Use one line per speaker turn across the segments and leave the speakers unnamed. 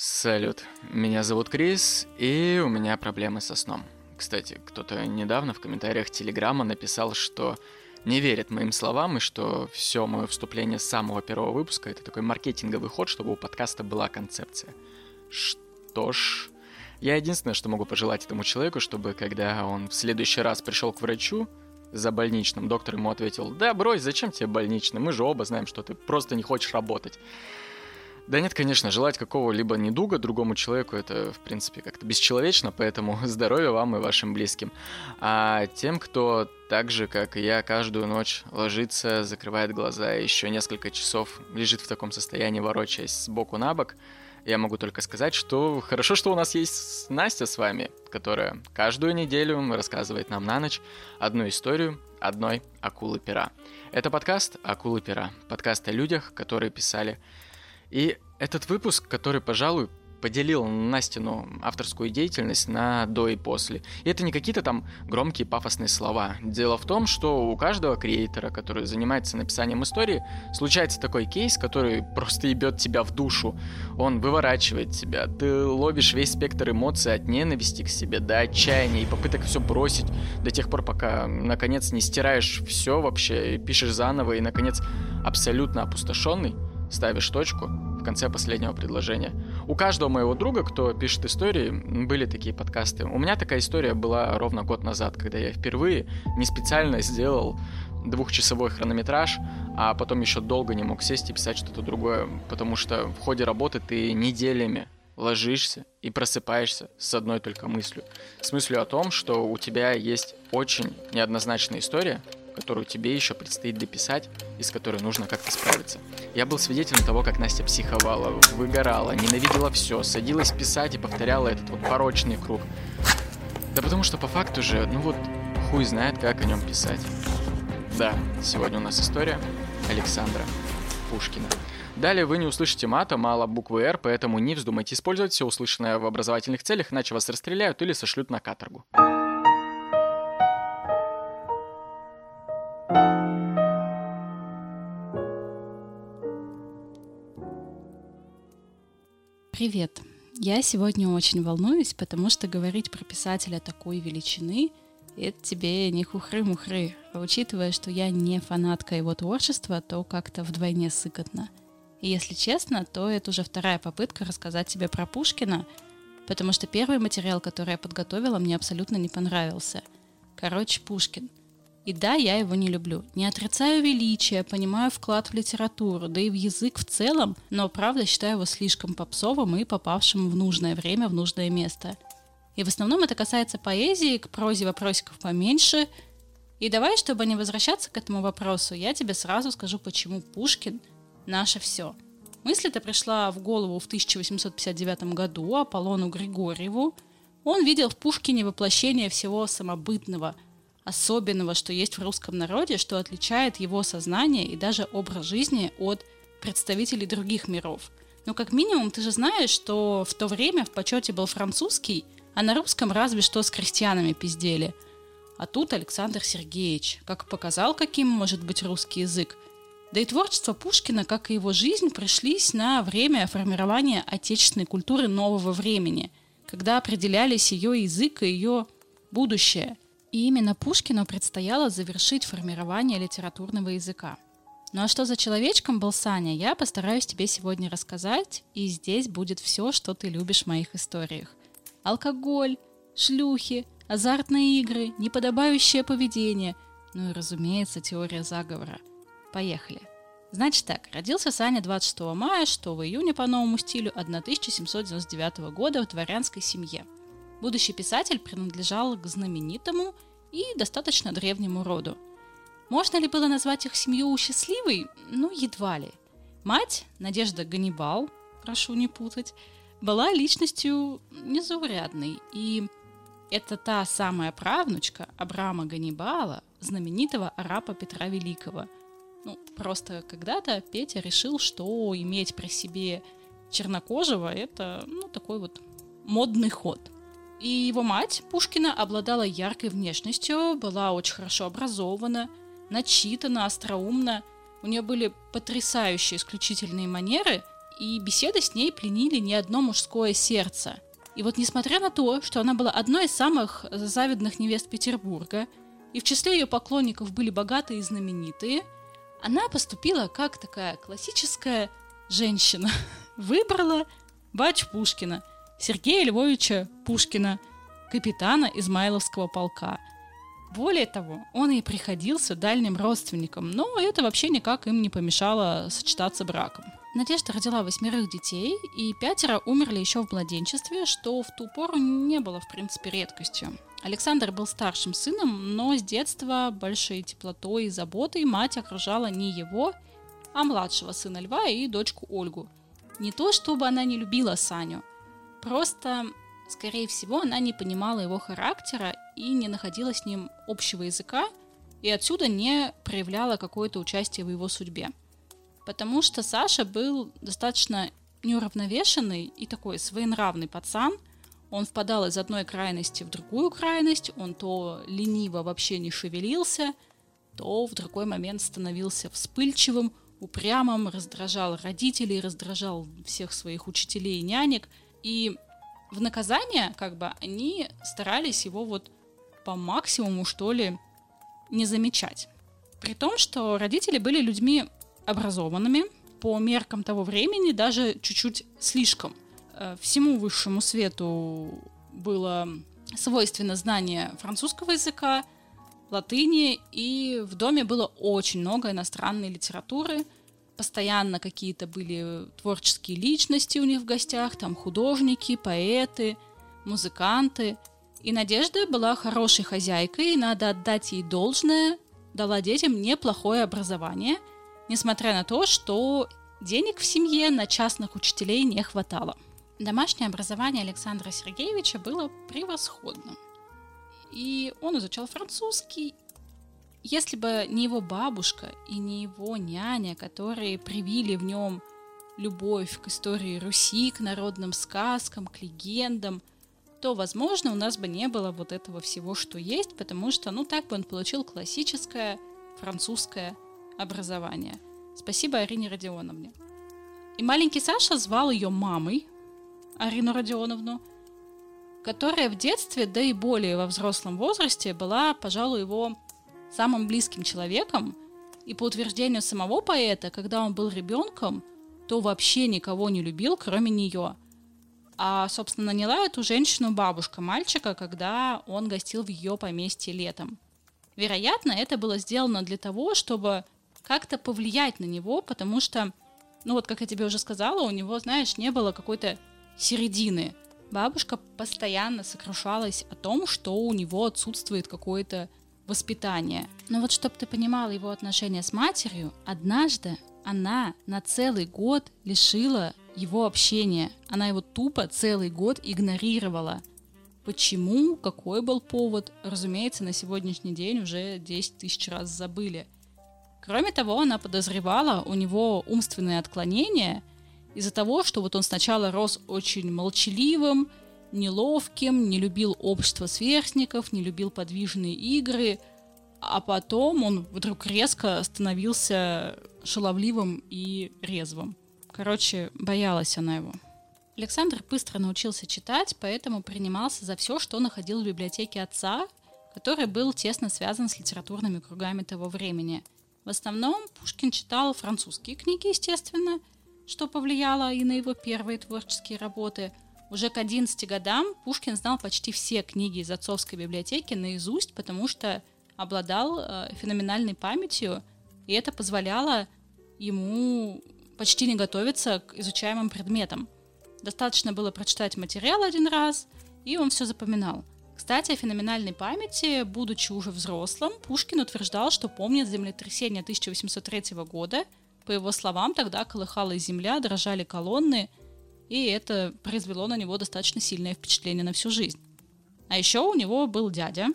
Салют, меня зовут Крис, и у меня проблемы со сном. Кстати, кто-то недавно в комментариях Телеграма написал, что не верит моим словам, и что все мое вступление с самого первого выпуска это такой маркетинговый ход, чтобы у подкаста была концепция. Что ж, я единственное, что могу пожелать этому человеку, чтобы когда он в следующий раз пришел к врачу за больничным, доктор ему ответил, да брось, зачем тебе больничный, мы же оба знаем, что ты просто не хочешь работать. Да нет, конечно, желать какого-либо недуга другому человеку это, в принципе, как-то бесчеловечно, поэтому здоровья вам и вашим близким. А тем, кто так же, как и я, каждую ночь ложится, закрывает глаза и еще несколько часов лежит в таком состоянии, ворочаясь с боку на бок, я могу только сказать, что хорошо, что у нас есть Настя с вами, которая каждую неделю рассказывает нам на ночь одну историю одной акулы пера. Это подкаст «Акулы пера», подкаст о людях, которые писали и этот выпуск, который, пожалуй, поделил Настину авторскую деятельность на до и после. И это не какие-то там громкие пафосные слова. Дело в том, что у каждого креатора, который занимается написанием истории, случается такой кейс, который просто ебет тебя в душу. Он выворачивает тебя. Ты ловишь весь спектр эмоций от ненависти к себе до отчаяния и попыток все бросить до тех пор, пока наконец не стираешь все вообще пишешь заново и наконец абсолютно опустошенный ставишь точку в конце последнего предложения. У каждого моего друга, кто пишет истории, были такие подкасты. У меня такая история была ровно год назад, когда я впервые не специально сделал двухчасовой хронометраж, а потом еще долго не мог сесть и писать что-то другое, потому что в ходе работы ты неделями ложишься и просыпаешься с одной только мыслью. С мыслью о том, что у тебя есть очень неоднозначная история, которую тебе еще предстоит дописать и с которой нужно как-то справиться. Я был свидетелем того, как Настя психовала, выгорала, ненавидела все, садилась писать и повторяла этот вот порочный круг. Да потому что по факту же, ну вот, хуй знает, как о нем писать. Да, сегодня у нас история Александра Пушкина. Далее вы не услышите мата, мало буквы «Р», поэтому не вздумайте использовать все услышанное в образовательных целях, иначе вас расстреляют или сошлют на каторгу.
Привет! Я сегодня очень волнуюсь, потому что говорить про писателя такой величины — это тебе не хухры-мухры. А учитывая, что я не фанатка его творчества, то как-то вдвойне сыкотно. И если честно, то это уже вторая попытка рассказать тебе про Пушкина, потому что первый материал, который я подготовила, мне абсолютно не понравился. Короче, Пушкин. И да, я его не люблю. Не отрицаю величия, понимаю вклад в литературу, да и в язык в целом, но правда считаю его слишком попсовым и попавшим в нужное время, в нужное место. И в основном это касается поэзии, к прозе вопросиков поменьше. И давай, чтобы не возвращаться к этому вопросу, я тебе сразу скажу, почему Пушкин – наше все. Мысль-то пришла в голову в 1859 году Аполлону Григорьеву. Он видел в Пушкине воплощение всего самобытного – особенного, что есть в русском народе, что отличает его сознание и даже образ жизни от представителей других миров. Но как минимум ты же знаешь, что в то время в почете был французский, а на русском разве что с крестьянами пиздели. А тут Александр Сергеевич, как показал, каким может быть русский язык. Да и творчество Пушкина, как и его жизнь, пришлись на время формирования отечественной культуры нового времени, когда определялись ее язык и ее будущее – и именно Пушкину предстояло завершить формирование литературного языка. Ну а что за человечком был Саня, я постараюсь тебе сегодня рассказать, и здесь будет все, что ты любишь в моих историях. Алкоголь, шлюхи, азартные игры, неподобающее поведение, ну и, разумеется, теория заговора. Поехали. Значит так, родился Саня 26 мая, что в июне по новому стилю 1799 года в дворянской семье – Будущий писатель принадлежал к знаменитому и достаточно древнему роду. Можно ли было назвать их семью счастливой? Ну, едва ли. Мать, Надежда Ганнибал, прошу не путать, была личностью незаурядной, и это та самая правнучка Абрама Ганнибала, знаменитого араба Петра Великого. Ну, просто когда-то Петя решил, что иметь при себе чернокожего – это, ну, такой вот модный ход – и его мать Пушкина обладала яркой внешностью, была очень хорошо образована, начитана, остроумна. У нее были потрясающие исключительные манеры, и беседы с ней пленили не одно мужское сердце. И вот несмотря на то, что она была одной из самых завидных невест Петербурга, и в числе ее поклонников были богатые и знаменитые, она поступила как такая классическая женщина. Выбрала бач Пушкина, Сергея Львовича Пушкина, капитана Измайловского полка. Более того, он и приходился дальним родственникам, но это вообще никак им не помешало сочетаться браком. Надежда родила восьмерых детей, и пятеро умерли еще в младенчестве, что в ту пору не было, в принципе, редкостью. Александр был старшим сыном, но с детства большой теплотой и заботой мать окружала не его, а младшего сына Льва и дочку Ольгу. Не то, чтобы она не любила Саню, просто, скорее всего, она не понимала его характера и не находила с ним общего языка, и отсюда не проявляла какое-то участие в его судьбе. Потому что Саша был достаточно неуравновешенный и такой своенравный пацан – он впадал из одной крайности в другую крайность, он то лениво вообще не шевелился, то в другой момент становился вспыльчивым, упрямым, раздражал родителей, раздражал всех своих учителей и нянек. И в наказание, как бы, они старались его вот по максимуму, что ли, не замечать. При том, что родители были людьми образованными, по меркам того времени даже чуть-чуть слишком – Э, всему высшему свету было свойственно знание французского языка, латыни, и в доме было очень много иностранной литературы. Постоянно какие-то были творческие личности у них в гостях, там художники, поэты, музыканты. И Надежда была хорошей хозяйкой, надо отдать ей должное, дала детям неплохое образование, несмотря на то, что денег в семье на частных учителей не хватало. Домашнее образование Александра Сергеевича было превосходным. И он изучал французский. Если бы не его бабушка и не его няня, которые привили в нем любовь к истории Руси, к народным сказкам, к легендам, то, возможно, у нас бы не было вот этого всего, что есть, потому что, ну, так бы он получил классическое французское образование. Спасибо Арине Родионовне. И маленький Саша звал ее мамой, Арину Родионовну, которая в детстве, да и более во взрослом возрасте, была, пожалуй, его самым близким человеком, и по утверждению самого поэта, когда он был ребенком, то вообще никого не любил, кроме нее. А, собственно, наняла эту женщину бабушка мальчика, когда он гостил в ее поместье летом. Вероятно, это было сделано для того, чтобы как-то повлиять на него, потому что, ну вот, как я тебе уже сказала, у него, знаешь, не было какой-то середины. Бабушка постоянно сокрушалась о том, что у него отсутствует какое-то воспитание. Но вот чтобы ты понимала его отношения с матерью, однажды она на целый год лишила его общения. Она его тупо целый год игнорировала. Почему? Какой был повод? Разумеется, на сегодняшний день уже 10 тысяч раз забыли. Кроме того, она подозревала у него умственные отклонения – из-за того, что вот он сначала рос очень молчаливым, неловким, не любил общество сверстников, не любил подвижные игры, а потом он вдруг резко становился шаловливым и резвым. Короче, боялась она его. Александр быстро научился читать, поэтому принимался за все, что находил в библиотеке отца, который был тесно связан с литературными кругами того времени. В основном Пушкин читал французские книги, естественно, что повлияло и на его первые творческие работы. Уже к 11 годам Пушкин знал почти все книги из отцовской библиотеки наизусть, потому что обладал э, феноменальной памятью, и это позволяло ему почти не готовиться к изучаемым предметам. Достаточно было прочитать материал один раз, и он все запоминал. Кстати, о феноменальной памяти, будучи уже взрослым, Пушкин утверждал, что помнит землетрясение 1803 года – по его словам, тогда колыхалась земля, дрожали колонны, и это произвело на него достаточно сильное впечатление на всю жизнь. А еще у него был дядя,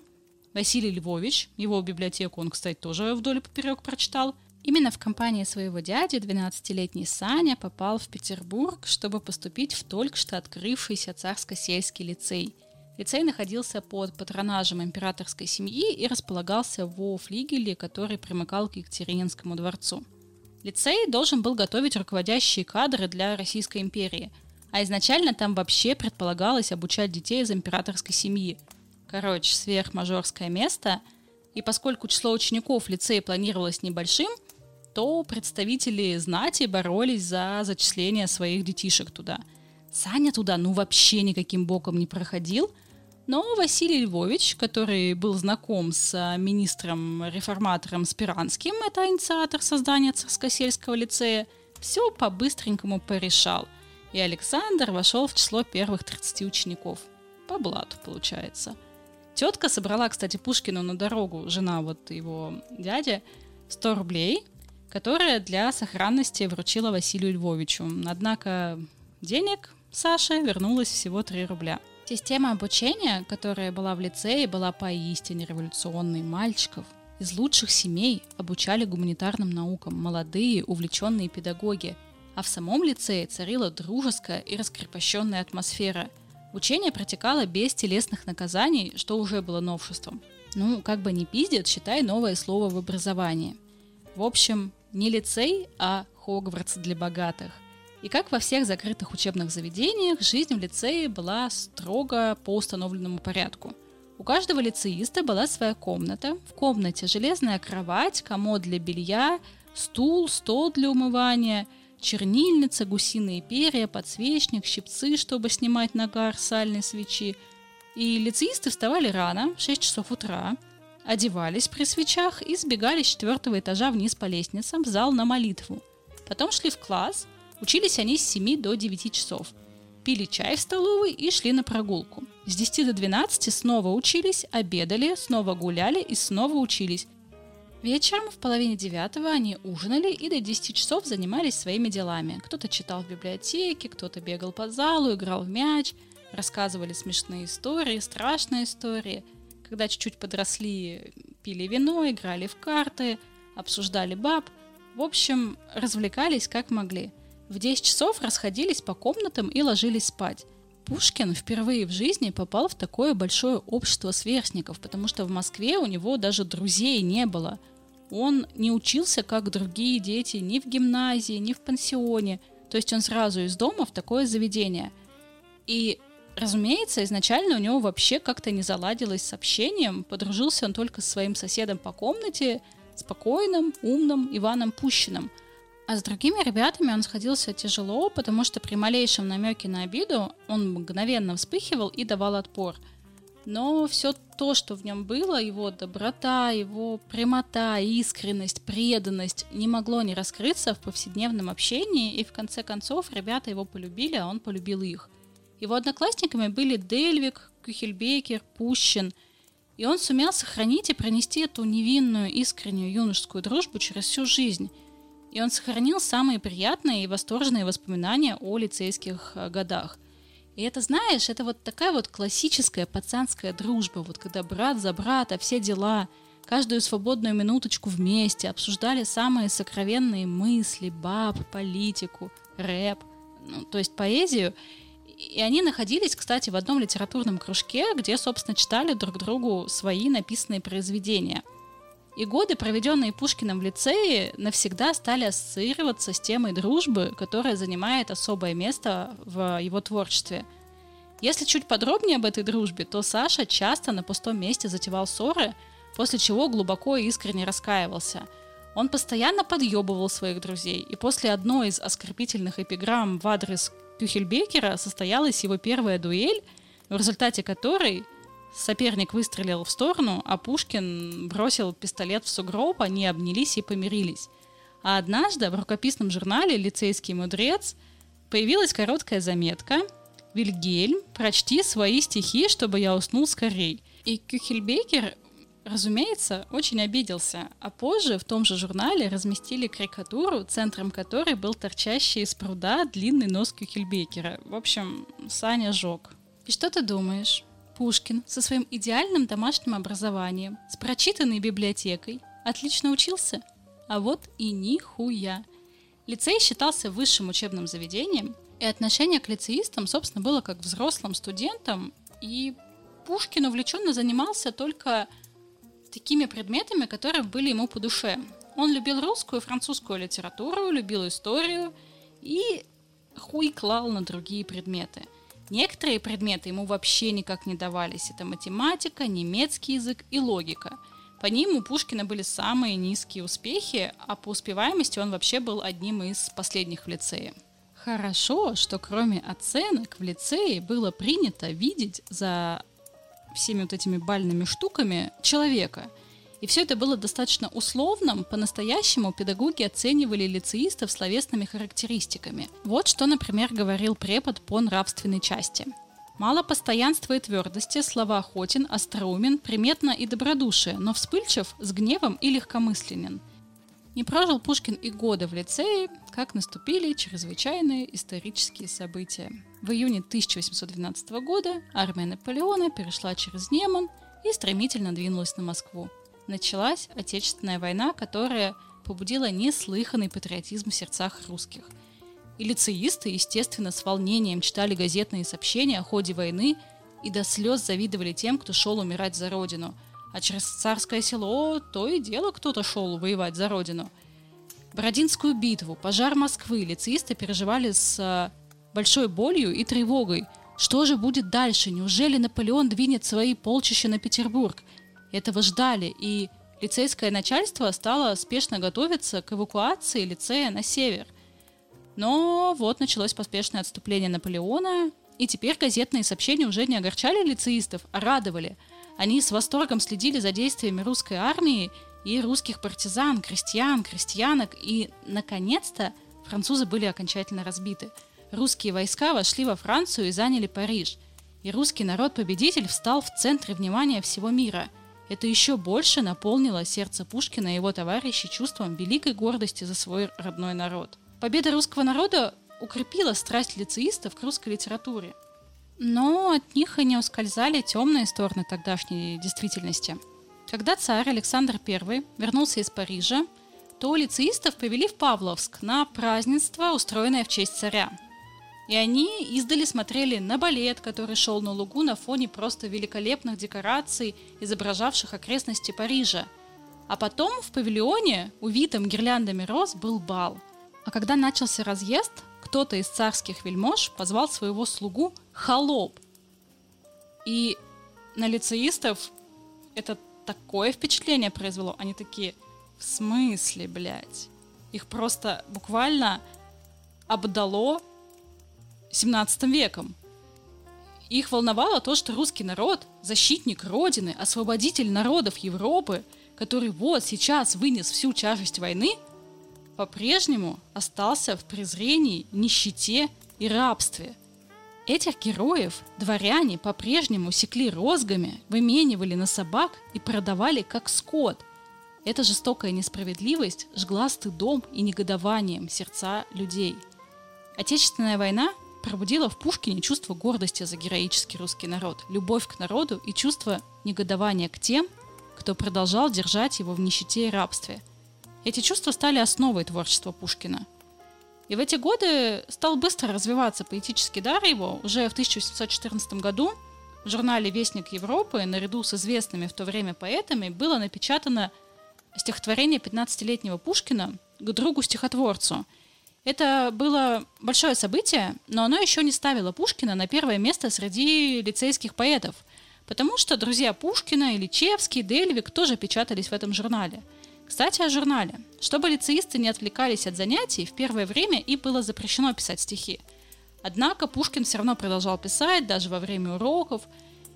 Василий Львович, его библиотеку он, кстати, тоже вдоль и поперек прочитал. Именно в компании своего дяди 12-летний Саня попал в Петербург, чтобы поступить в только что открывшийся царско-сельский лицей. Лицей находился под патронажем императорской семьи и располагался во флигеле, который примыкал к Екатерининскому дворцу. Лицей должен был готовить руководящие кадры для Российской империи, а изначально там вообще предполагалось обучать детей из императорской семьи. Короче, сверхмажорское место, и поскольку число учеников в лицее планировалось небольшим, то представители знати боролись за зачисление своих детишек туда. Саня туда ну вообще никаким боком не проходил, но Василий Львович, который был знаком с а, министром-реформатором Спиранским, это инициатор создания Царскосельского лицея, все по-быстренькому порешал. И Александр вошел в число первых 30 учеников. По блату, получается. Тетка собрала, кстати, Пушкину на дорогу, жена вот его дяди, 100 рублей, которая для сохранности вручила Василию Львовичу. Однако денег Саше вернулось всего 3 рубля. Система обучения, которая была в лицее, была поистине революционной. Мальчиков из лучших семей обучали гуманитарным наукам молодые, увлеченные педагоги, а в самом лицее царила дружеская и раскрепощенная атмосфера. Учение протекало без телесных наказаний, что уже было новшеством. Ну, как бы не пиздят, считай новое слово в образовании. В общем, не лицей, а Хогвартс для богатых. И как во всех закрытых учебных заведениях, жизнь в лицее была строго по установленному порядку. У каждого лицеиста была своя комната. В комнате железная кровать, комод для белья, стул, стол для умывания, чернильница, гусиные перья, подсвечник, щипцы, чтобы снимать нагар сальной свечи. И лицеисты вставали рано, в 6 часов утра, одевались при свечах и сбегали с четвертого этажа вниз по лестницам в зал на молитву. Потом шли в класс, учились они с 7 до 9 часов, пили чай в столовой и шли на прогулку. С 10 до 12 снова учились, обедали, снова гуляли и снова учились. Вечером в половине девятого они ужинали и до 10 часов занимались своими делами. Кто-то читал в библиотеке, кто-то бегал по залу, играл в мяч, рассказывали смешные истории, страшные истории – когда чуть-чуть подросли, пили вино, играли в карты, обсуждали баб. В общем, развлекались как могли. В 10 часов расходились по комнатам и ложились спать. Пушкин впервые в жизни попал в такое большое общество сверстников, потому что в Москве у него даже друзей не было. Он не учился, как другие дети, ни в гимназии, ни в пансионе. То есть он сразу из дома в такое заведение. И Разумеется, изначально у него вообще как-то не заладилось с общением. Подружился он только с своим соседом по комнате, спокойным, умным Иваном Пущиным. А с другими ребятами он сходился тяжело, потому что при малейшем намеке на обиду он мгновенно вспыхивал и давал отпор. Но все то, что в нем было, его доброта, его прямота, искренность, преданность, не могло не раскрыться в повседневном общении, и в конце концов ребята его полюбили, а он полюбил их. Его одноклассниками были Дельвик, Кюхельбекер, Пущин, и он сумел сохранить и пронести эту невинную, искреннюю юношескую дружбу через всю жизнь. И он сохранил самые приятные и восторженные воспоминания о лицейских э, годах. И это, знаешь, это вот такая вот классическая пацанская дружба, вот когда брат за брата, все дела, каждую свободную минуточку вместе обсуждали самые сокровенные мысли, баб, политику, рэп, ну, то есть поэзию, и они находились, кстати, в одном литературном кружке, где, собственно, читали друг другу свои написанные произведения. И годы, проведенные Пушкиным в лицее, навсегда стали ассоциироваться с темой дружбы, которая занимает особое место в его творчестве. Если чуть подробнее об этой дружбе, то Саша часто на пустом месте затевал ссоры, после чего глубоко и искренне раскаивался. Он постоянно подъебывал своих друзей, и после одной из оскорбительных эпиграмм в адрес Кюхельбекера состоялась его первая дуэль, в результате которой соперник выстрелил в сторону, а Пушкин бросил пистолет в сугроб, они обнялись и помирились. А однажды в рукописном журнале «Лицейский мудрец» появилась короткая заметка «Вильгельм, прочти свои стихи, чтобы я уснул скорей». И Кюхельбекер разумеется, очень обиделся, а позже в том же журнале разместили карикатуру, центром которой был торчащий из пруда длинный нос Кюхельбекера. В общем, Саня жег. И что ты думаешь? Пушкин со своим идеальным домашним образованием, с прочитанной библиотекой, отлично учился? А вот и нихуя. Лицей считался высшим учебным заведением, и отношение к лицеистам, собственно, было как взрослым студентам, и Пушкин увлеченно занимался только такими предметами, которые были ему по душе. Он любил русскую и французскую литературу, любил историю и хуй клал на другие предметы. Некоторые предметы ему вообще никак не давались. Это математика, немецкий язык и логика. По ним у Пушкина были самые низкие успехи, а по успеваемости он вообще был одним из последних в лицее. Хорошо, что кроме оценок в лицее было принято видеть за всеми вот этими бальными штуками человека. И все это было достаточно условным, по-настоящему педагоги оценивали лицеистов словесными характеристиками. Вот что, например, говорил препод по нравственной части. Мало постоянства и твердости, слова охотен, остроумен, приметно и добродушие, но вспыльчив, с гневом и легкомысленен – не прожил Пушкин и года в лицее, как наступили чрезвычайные исторические события. В июне 1812 года армия Наполеона перешла через Неман и стремительно двинулась на Москву. Началась Отечественная война, которая побудила неслыханный патриотизм в сердцах русских. И лицеисты, естественно, с волнением читали газетные сообщения о ходе войны и до слез завидовали тем, кто шел умирать за родину – а через царское село то и дело кто-то шел воевать за родину. Бородинскую битву, пожар Москвы лицеисты переживали с э, большой болью и тревогой. Что же будет дальше? Неужели Наполеон двинет свои полчища на Петербург? Этого ждали, и лицейское начальство стало спешно готовиться к эвакуации лицея на север. Но вот началось поспешное отступление Наполеона, и теперь газетные сообщения уже не огорчали лицеистов, а радовали – они с восторгом следили за действиями русской армии и русских партизан, крестьян, крестьянок, и, наконец-то, французы были окончательно разбиты. Русские войска вошли во Францию и заняли Париж. И русский народ-победитель встал в центре внимания всего мира. Это еще больше наполнило сердце Пушкина и его товарищей чувством великой гордости за свой родной народ. Победа русского народа укрепила страсть лицеистов к русской литературе – но от них и не ускользали темные стороны тогдашней действительности. Когда царь Александр I вернулся из Парижа, то лицеистов повели в Павловск на празднество, устроенное в честь царя. И они издали смотрели на балет, который шел на лугу на фоне просто великолепных декораций, изображавших окрестности Парижа. А потом в павильоне, увитом гирляндами роз, был бал. А когда начался разъезд, кто-то из царских вельмож позвал своего слугу холоп. И на лицеистов это такое впечатление произвело. Они такие, в смысле, блядь? Их просто буквально обдало 17 веком. Их волновало то, что русский народ, защитник Родины, освободитель народов Европы, который вот сейчас вынес всю тяжесть войны, по-прежнему остался в презрении, нищете и рабстве – Этих героев дворяне по-прежнему секли розгами, выменивали на собак и продавали как скот. Эта жестокая несправедливость жгла стыдом и негодованием сердца людей. Отечественная война пробудила в Пушкине чувство гордости за героический русский народ, любовь к народу и чувство негодования к тем, кто продолжал держать его в нищете и рабстве. Эти чувства стали основой творчества Пушкина – и в эти годы стал быстро развиваться поэтический дар его. Уже в 1814 году в журнале «Вестник Европы» наряду с известными в то время поэтами было напечатано стихотворение 15-летнего Пушкина к другу-стихотворцу. Это было большое событие, но оно еще не ставило Пушкина на первое место среди лицейских поэтов, потому что друзья Пушкина, Ильичевский, Дельвик тоже печатались в этом журнале – кстати, о журнале. Чтобы лицеисты не отвлекались от занятий, в первое время и было запрещено писать стихи. Однако Пушкин все равно продолжал писать, даже во время уроков.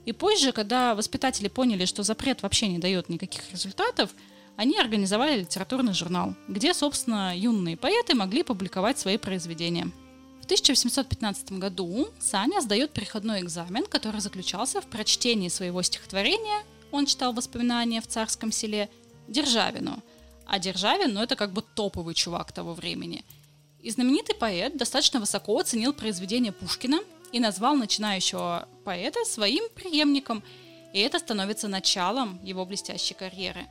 И позже, когда воспитатели поняли, что запрет вообще не дает никаких результатов, они организовали литературный журнал, где, собственно, юные поэты могли публиковать свои произведения. В 1815 году Саня сдает переходной экзамен, который заключался в прочтении своего стихотворения, он читал воспоминания в царском селе, Державину. А Державин, ну, это как бы топовый чувак того времени. И знаменитый поэт достаточно высоко оценил произведение Пушкина и назвал начинающего поэта своим преемником, и это становится началом его блестящей карьеры.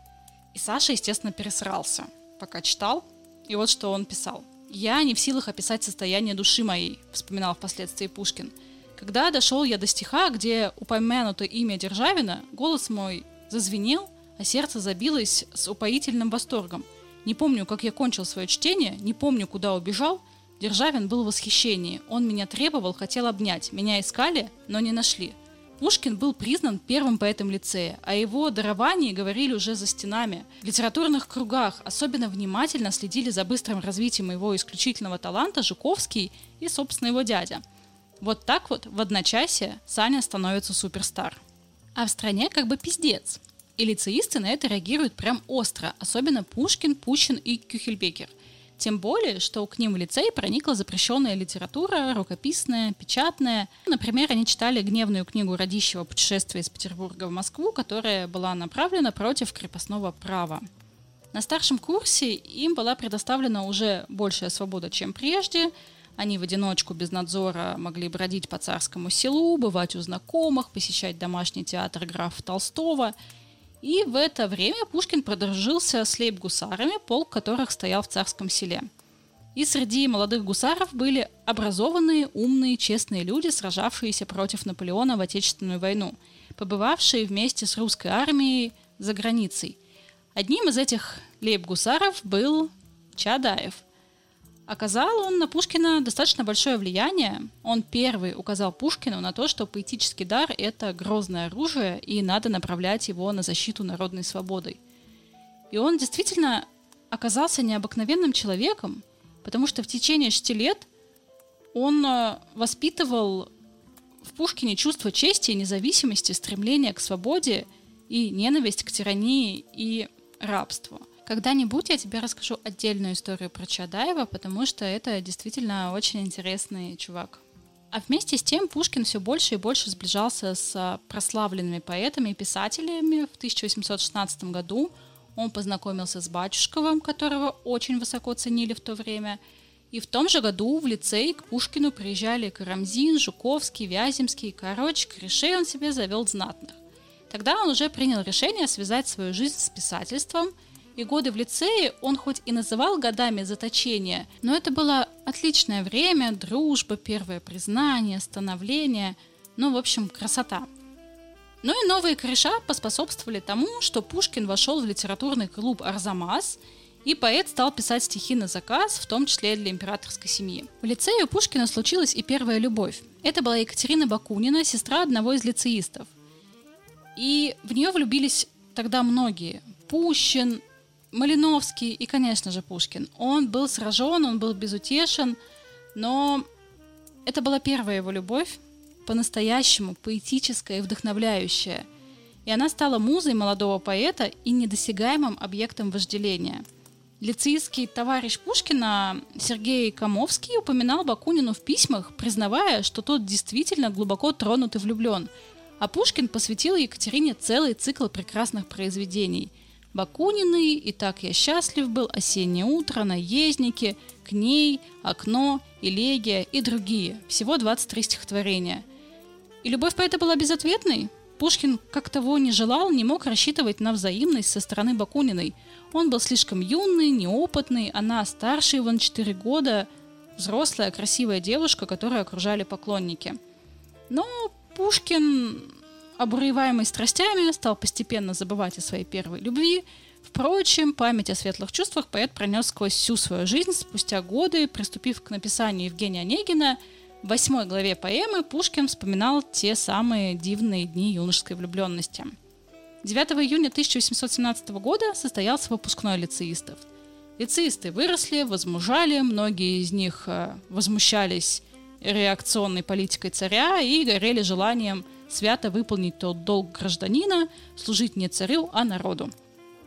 И Саша, естественно, пересрался, пока читал, и вот что он писал. «Я не в силах описать состояние души моей», — вспоминал впоследствии Пушкин. «Когда дошел я до стиха, где упомянуто имя Державина, голос мой зазвенел, а сердце забилось с упоительным восторгом. Не помню, как я кончил свое чтение, не помню, куда убежал. Державин был в восхищении. Он меня требовал, хотел обнять. Меня искали, но не нашли. Пушкин был признан первым поэтом лицея, а его даровании говорили уже за стенами. В литературных кругах особенно внимательно следили за быстрым развитием его исключительного таланта Жуковский и, собственно, его дядя. Вот так вот в одночасье Саня становится суперстар. А в стране как бы пиздец. И лицеисты на это реагируют прям остро, особенно Пушкин, Пущин и Кюхельбекер. Тем более, что к ним в лицей проникла запрещенная литература, рукописная, печатная. Например, они читали гневную книгу Радищева «Путешествие из Петербурга в Москву», которая была направлена против крепостного права. На старшем курсе им была предоставлена уже большая свобода, чем прежде. Они в одиночку без надзора могли бродить по царскому селу, бывать у знакомых, посещать домашний театр графа Толстого – и в это время Пушкин продружился с лейб-гусарами, полк которых стоял в царском селе. И среди молодых гусаров были образованные, умные, честные люди, сражавшиеся против Наполеона в Отечественную войну, побывавшие вместе с русской армией за границей. Одним из этих лейб-гусаров был Чадаев, Оказал он на Пушкина достаточно большое влияние. Он первый указал Пушкину на то, что поэтический дар – это грозное оружие, и надо направлять его на защиту народной свободы. И он действительно оказался необыкновенным человеком, потому что в течение шести лет он э, воспитывал в Пушкине чувство чести и независимости, стремление к свободе и ненависть к тирании и рабству – когда-нибудь я тебе расскажу отдельную историю про Чадаева, потому что это действительно очень интересный чувак. А вместе с тем Пушкин все больше и больше сближался с прославленными поэтами и писателями. В 1816 году он познакомился с Батюшковым, которого очень высоко ценили в то время. И в том же году в лицей к Пушкину приезжали Карамзин, Жуковский, Вяземский. Короче, корешей он себе завел знатных. Тогда он уже принял решение связать свою жизнь с писательством – и годы в лицее он хоть и называл годами заточения, но это было отличное время, дружба, первое признание, становление, ну, в общем, красота. Ну и новые кореша поспособствовали тому, что Пушкин вошел в литературный клуб «Арзамас», и поэт стал писать стихи на заказ, в том числе для императорской семьи. В лицее у Пушкина случилась и первая любовь. Это была Екатерина Бакунина, сестра одного из лицеистов. И в нее влюбились тогда многие. Пущин, Малиновский и, конечно же, Пушкин. Он был сражен, он был безутешен, но это была первая его любовь, по-настоящему поэтическая и вдохновляющая. И она стала музой молодого поэта и недосягаемым объектом вожделения. Лицейский товарищ Пушкина Сергей Комовский упоминал Бакунину в письмах, признавая, что тот действительно глубоко тронут и влюблен. А Пушкин посвятил Екатерине целый цикл прекрасных произведений – Бакунины, «И так я счастлив был», «Осеннее утро», «Наездники», «К ней», «Окно», «Элегия» и другие. Всего 23 стихотворения. И любовь поэта была безответной. Пушкин, как того не желал, не мог рассчитывать на взаимность со стороны Бакуниной. Он был слишком юный, неопытный, она старше его на 4 года, взрослая, красивая девушка, которую окружали поклонники. Но Пушкин обуреваемый страстями, стал постепенно забывать о своей первой любви. Впрочем, память о светлых чувствах поэт пронес сквозь всю свою жизнь. Спустя годы, приступив к написанию Евгения Онегина, в восьмой главе поэмы Пушкин вспоминал те самые дивные дни юношеской влюбленности. 9 июня 1817 года состоялся выпускной лицеистов. Лицеисты выросли, возмужали, многие из них э, возмущались реакционной политикой царя и горели желанием – свято выполнить тот долг гражданина, служить не царю, а народу.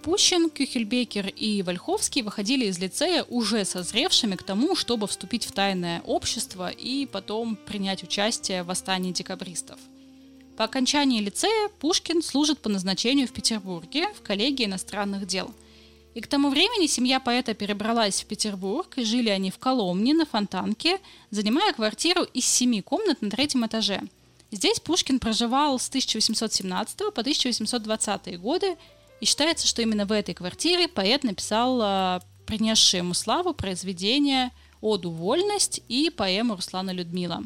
Пущин, Кюхельбекер и Вольховский выходили из лицея уже созревшими к тому, чтобы вступить в тайное общество и потом принять участие в восстании декабристов. По окончании лицея Пушкин служит по назначению в Петербурге в коллегии иностранных дел. И к тому времени семья поэта перебралась в Петербург, и жили они в Коломне на Фонтанке, занимая квартиру из семи комнат на третьем этаже – Здесь Пушкин проживал с 1817 по 1820 годы, и считается, что именно в этой квартире поэт написал а, принесшие ему славу произведения «Оду вольность» и поэму Руслана Людмила.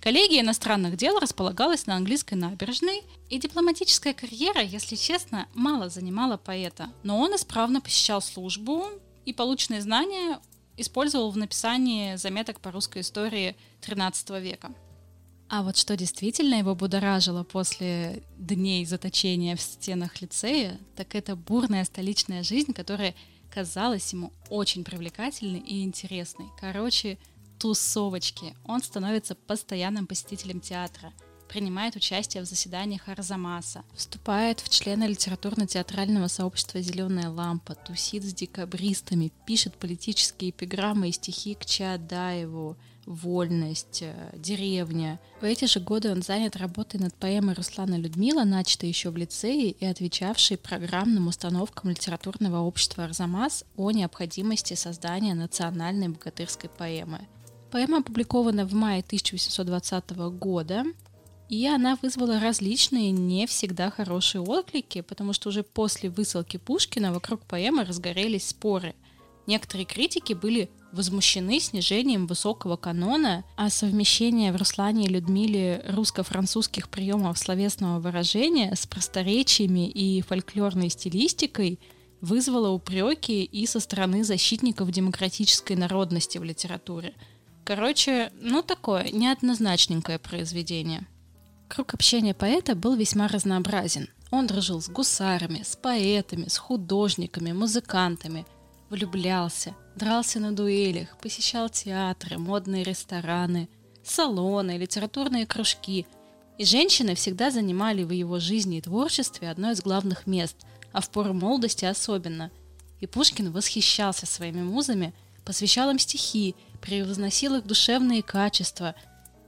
Коллегия иностранных дел располагалась на английской набережной, и дипломатическая карьера, если честно, мало занимала поэта, но он исправно посещал службу, и полученные знания использовал в написании заметок по русской истории XIII века. А вот что действительно его будоражило после дней заточения в стенах лицея, так это бурная столичная жизнь, которая казалась ему очень привлекательной и интересной. Короче, тусовочки. Он становится постоянным посетителем театра, принимает участие в заседаниях Арзамаса, вступает в члены литературно-театрального сообщества «Зеленая лампа», тусит с декабристами, пишет политические эпиграммы и стихи к Чаадаеву, вольность, э, деревня. В эти же годы он занят работой над поэмой Руслана Людмила, начатой еще в лицее и отвечавшей программным установкам литературного общества «Арзамас» о необходимости создания национальной богатырской поэмы. Поэма опубликована в мае 1820 года, и она вызвала различные, не всегда хорошие отклики, потому что уже после высылки Пушкина вокруг поэмы разгорелись споры. Некоторые критики были возмущены снижением высокого канона, а совмещение в Руслане и Людмиле русско-французских приемов словесного выражения с просторечиями и фольклорной стилистикой вызвало упреки и со стороны защитников демократической народности в литературе. Короче, ну такое, неоднозначненькое произведение. Круг общения поэта был весьма разнообразен. Он дружил с гусарами, с поэтами, с художниками, музыкантами – влюблялся, дрался на дуэлях, посещал театры, модные рестораны, салоны, литературные кружки. И женщины всегда занимали в его жизни и творчестве одно из главных мест, а в пору молодости особенно. И Пушкин восхищался своими музами, посвящал им стихи, превозносил их душевные качества.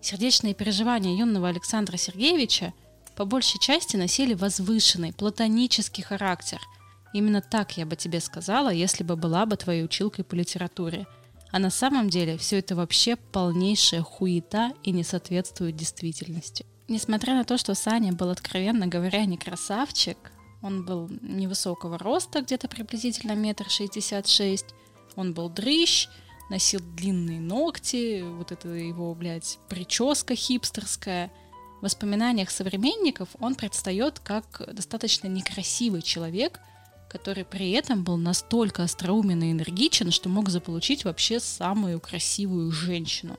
Сердечные переживания юного Александра Сергеевича по большей части носили возвышенный, платонический характер – Именно так я бы тебе сказала, если бы была бы твоей училкой по литературе. А на самом деле все это вообще полнейшая хуета и не соответствует действительности. Несмотря на то, что Саня был, откровенно говоря, не красавчик, он был невысокого роста, где-то приблизительно метр шестьдесят шесть, он был дрыщ, носил длинные ногти, вот это его, блядь, прическа хипстерская. В воспоминаниях современников он предстает как достаточно некрасивый человек – который при этом был настолько остроумен и энергичен, что мог заполучить вообще самую красивую женщину.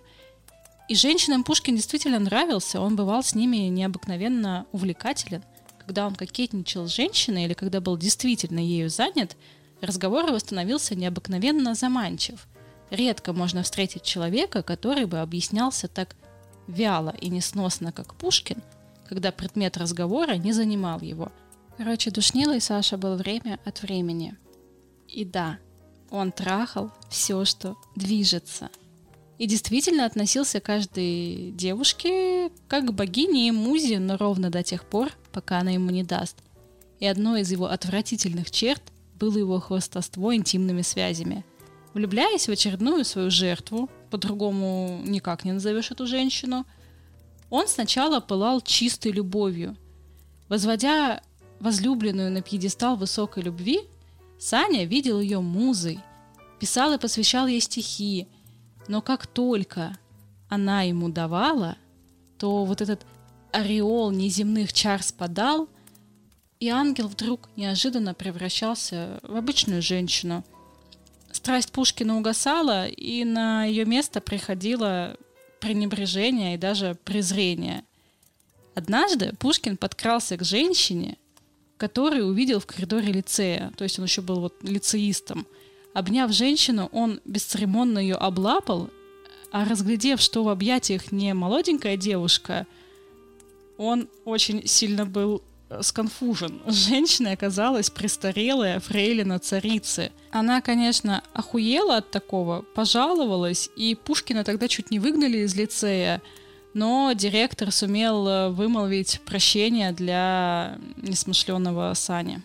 И женщинам Пушкин действительно нравился, он бывал с ними необыкновенно увлекателен. Когда он кокетничал с женщиной или когда был действительно ею занят, разговор его становился необыкновенно заманчив. Редко можно встретить человека, который бы объяснялся так вяло и несносно, как Пушкин, когда предмет разговора не занимал его – Короче, душнилой Саша был время от времени. И да, он трахал все, что движется. И действительно относился к каждой девушке как к богине и музе, но ровно до тех пор, пока она ему не даст. И одной из его отвратительных черт было его хвостовство интимными связями. Влюбляясь в очередную свою жертву, по-другому никак не назовешь эту женщину, он сначала пылал чистой любовью, возводя возлюбленную на пьедестал высокой любви, Саня видел ее музой, писал и посвящал ей стихи, но как только она ему давала, то вот этот ореол неземных чар спадал, и ангел вдруг неожиданно превращался в обычную женщину. Страсть Пушкина угасала, и на ее место приходило пренебрежение и даже презрение. Однажды Пушкин подкрался к женщине, который увидел в коридоре лицея. То есть он еще был вот лицеистом. Обняв женщину, он бесцеремонно ее облапал, а разглядев, что в объятиях не молоденькая девушка, он очень сильно был сконфужен. Женщина оказалась престарелая фрейлина царицы. Она, конечно, охуела от такого, пожаловалась, и Пушкина тогда чуть не выгнали из лицея но директор сумел э, вымолвить прощение для несмышленного Сани.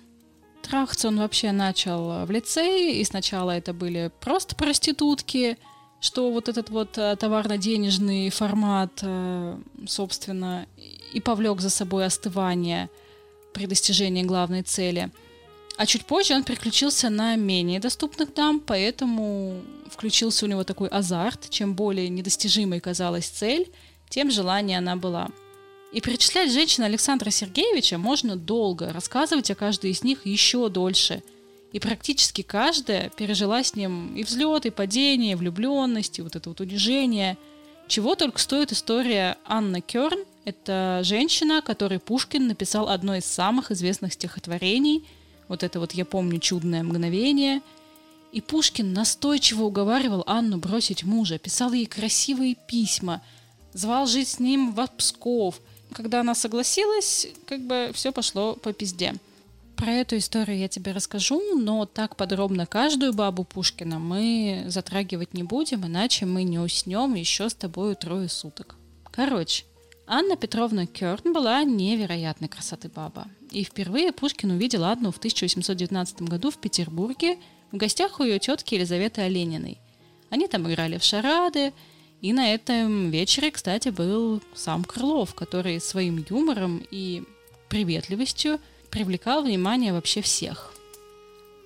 Трахаться он вообще начал э, в лицее, и сначала это были просто проститутки, что вот этот вот э, товарно-денежный формат, собственно, и повлек за собой остывание при достижении главной цели. А чуть позже он переключился на менее доступных дам, поэтому включился у него такой азарт, чем более недостижимой казалась цель – тем желание она была. И перечислять женщин Александра Сергеевича можно долго, рассказывать о каждой из них еще дольше. И практически каждая пережила с ним и взлет, и падение, и влюбленность, и вот это вот унижение. Чего только стоит история Анны Керн. Это женщина, которой Пушкин написал одно из самых известных стихотворений. Вот это вот «Я помню чудное мгновение». И Пушкин настойчиво уговаривал Анну бросить мужа, писал ей красивые письма, звал жить с ним в Псков. Когда она согласилась, как бы все пошло по пизде. Про эту историю я тебе расскажу, но так подробно каждую бабу Пушкина мы затрагивать не будем, иначе мы не уснем еще с тобой трое суток. Короче, Анна Петровна Керн была невероятной красоты баба. И впервые Пушкин увидел Анну в 1819 году в Петербурге в гостях у ее тетки Елизаветы Олениной. Они там играли в шарады, и на этом вечере, кстати, был сам Крылов, который своим юмором и приветливостью привлекал внимание вообще всех.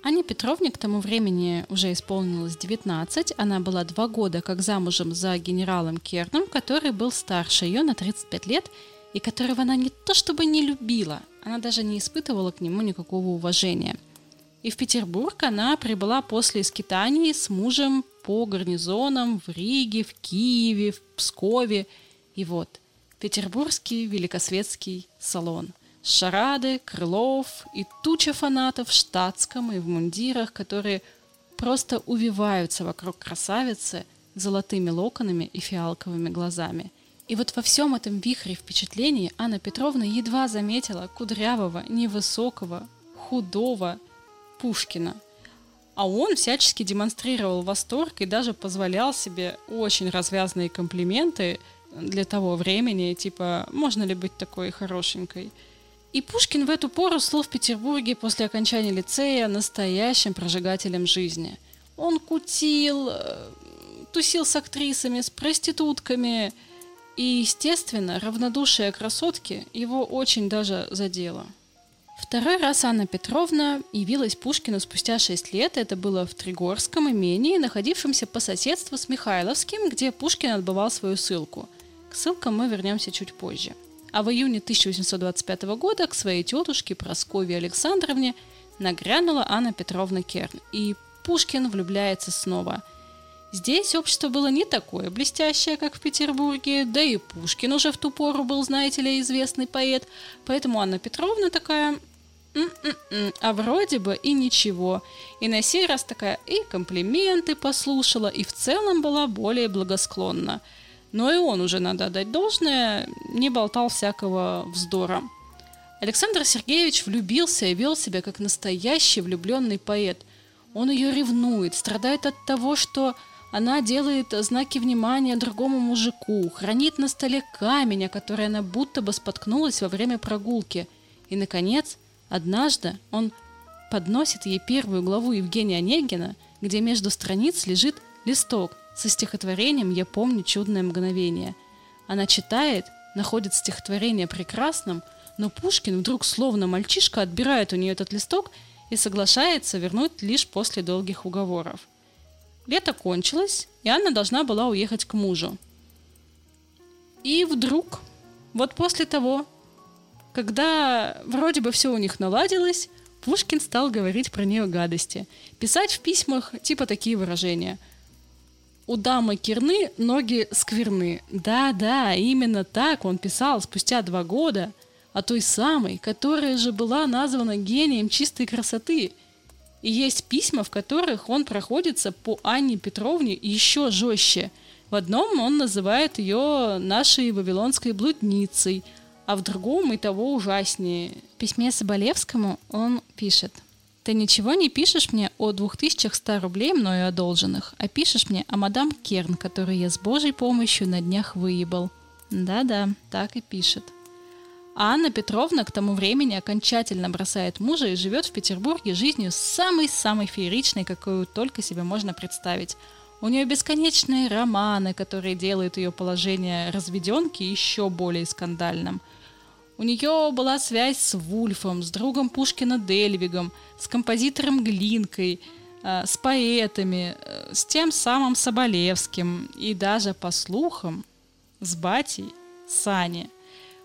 Анне Петровне к тому времени уже исполнилось 19, она была два года как замужем за генералом Керном, который был старше ее на 35 лет и которого она не то чтобы не любила, она даже не испытывала к нему никакого уважения. И в Петербург она прибыла после скитаний с мужем по гарнизонам в Риге, в Киеве, в Пскове. И вот, Петербургский великосветский салон – шарады, Крылов и туча фанатов в штатском и в мундирах, которые просто увиваются вокруг красавицы золотыми локонами и фиалковыми глазами. И вот во всем этом вихре впечатлений Анна Петровна едва заметила кудрявого, невысокого, худого Пушкина. А он всячески демонстрировал восторг и даже позволял себе очень развязные комплименты для того времени, типа «можно ли быть такой хорошенькой?» И Пушкин в эту пору стал в Петербурге после окончания лицея настоящим прожигателем жизни. Он кутил, э, тусил с актрисами, с проститутками, и, естественно, равнодушие красотки его очень даже задело. Второй раз Анна Петровна явилась Пушкину спустя шесть лет. Это было в Тригорском имении, находившемся по соседству с Михайловским, где Пушкин отбывал свою ссылку. К ссылкам мы вернемся чуть позже. А в июне 1825 года к своей тетушке Прасковье Александровне нагрянула Анна Петровна Керн, и Пушкин влюбляется снова. Здесь общество было не такое блестящее, как в Петербурге, да и Пушкин уже в ту пору был, знаете ли, известный поэт, поэтому Анна Петровна такая М-м-м, а вроде бы и ничего. И на сей раз такая и комплименты послушала, и в целом была более благосклонна. Но и он уже, надо отдать должное, не болтал всякого вздора. Александр Сергеевич влюбился и вел себя как настоящий влюбленный поэт. Он ее ревнует, страдает от того, что она делает знаки внимания другому мужику, хранит на столе камень, о который она будто бы споткнулась во время прогулки. И, наконец, однажды он подносит ей первую главу Евгения Онегина, где между страниц лежит листок, со стихотворением «Я помню чудное мгновение». Она читает, находит стихотворение прекрасным, но Пушкин вдруг словно мальчишка отбирает у нее этот листок и соглашается вернуть лишь после долгих уговоров. Лето кончилось, и Анна должна была уехать к мужу. И вдруг, вот после того, когда вроде бы все у них наладилось, Пушкин стал говорить про нее гадости, писать в письмах типа такие выражения – у дамы Кирны ноги скверны. Да-да, именно так он писал спустя два года о той самой, которая же была названа гением чистой красоты. И есть письма, в которых он проходится по Анне Петровне еще жестче. В одном он называет ее нашей вавилонской блудницей, а в другом и того ужаснее. В письме Соболевскому он пишет – ты ничего не пишешь мне о 2100 рублей мною одолженных, а пишешь мне о мадам Керн, которую я с божьей помощью на днях выебал. Да-да, так и пишет. А Анна Петровна к тому времени окончательно бросает мужа и живет в Петербурге жизнью самой-самой фееричной, какую только себе можно представить. У нее бесконечные романы, которые делают ее положение разведенки еще более скандальным – у нее была связь с Вульфом, с другом Пушкина Дельвигом, с композитором Глинкой, э, с поэтами, э, с тем самым Соболевским и даже, по слухам, с батей Сани.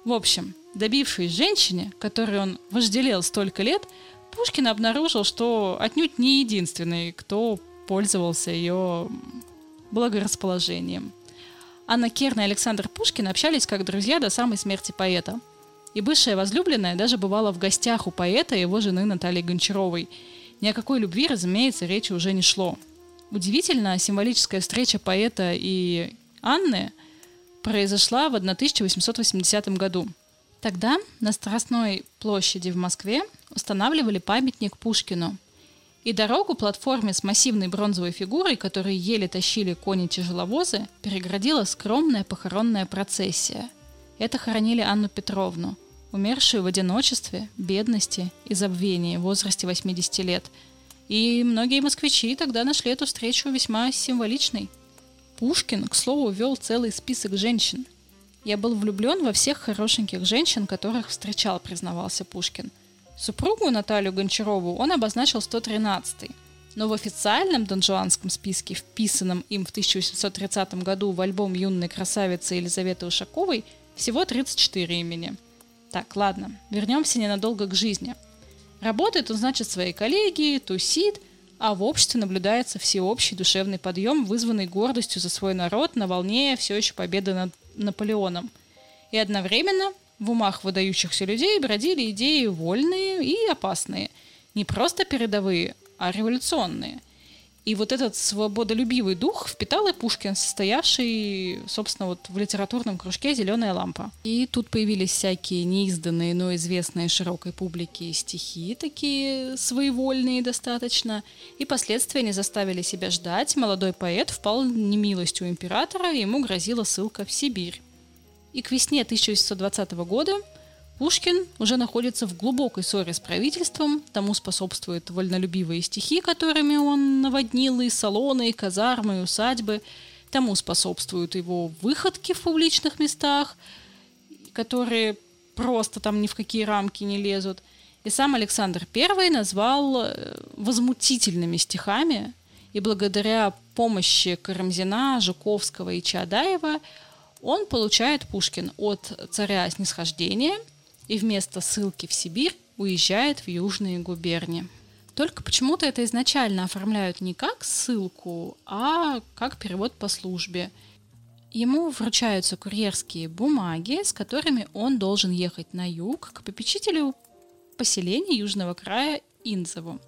В общем, добившись женщине, которой он вожделел столько лет, Пушкин обнаружил, что отнюдь не единственный, кто пользовался ее благорасположением. Анна Керн и Александр Пушкин общались как друзья до самой смерти поэта. И бывшая возлюбленная даже бывала в гостях у поэта и его жены Натальи Гончаровой. Ни о какой любви, разумеется, речи уже не шло. Удивительно, символическая встреча поэта и Анны произошла в 1880 году. Тогда на Страстной площади в Москве устанавливали памятник Пушкину. И дорогу платформе с массивной бронзовой фигурой, которую еле тащили кони-тяжеловозы, переградила скромная похоронная процессия. Это хоронили Анну Петровну, умершую в одиночестве, бедности и забвении в возрасте 80 лет. И многие москвичи тогда нашли эту встречу весьма символичной. Пушкин, к слову, вел целый список женщин. «Я был влюблен во всех хорошеньких женщин, которых встречал», признавался Пушкин – Супругу Наталью Гончарову он обозначил 113 но в официальном донжуанском списке, вписанном им в 1830 году в альбом юной красавицы Елизаветы Ушаковой, всего 34 имени. Так, ладно, вернемся ненадолго к жизни. Работает он, значит, своей коллегии, тусит, а в обществе наблюдается всеобщий душевный подъем, вызванный гордостью за свой народ на волне все еще победы над Наполеоном. И одновременно в умах выдающихся людей бродили идеи вольные и опасные. Не просто передовые, а революционные. И вот этот свободолюбивый дух впитал и Пушкин, состоявший, собственно, вот в литературном кружке «Зеленая лампа». И тут появились всякие неизданные, но известные широкой публике стихи, такие своевольные достаточно. И последствия не заставили себя ждать. Молодой поэт впал немилостью императора, и ему грозила ссылка в Сибирь. И к весне 1820 года Пушкин уже находится в глубокой ссоре с правительством, тому способствуют вольнолюбивые стихи, которыми он наводнил и салоны, и казармы, и усадьбы, тому способствуют его выходки в публичных местах, которые просто там ни в какие рамки не лезут. И сам Александр I назвал э, возмутительными стихами, и благодаря помощи Карамзина, Жуковского и Чадаева он получает Пушкин от царя снисхождения и вместо ссылки в Сибирь уезжает в южные губернии. Только почему-то это изначально оформляют не как ссылку, а как перевод по службе. Ему вручаются курьерские бумаги, с которыми он должен ехать на юг к попечителю поселения Южного края Инзову.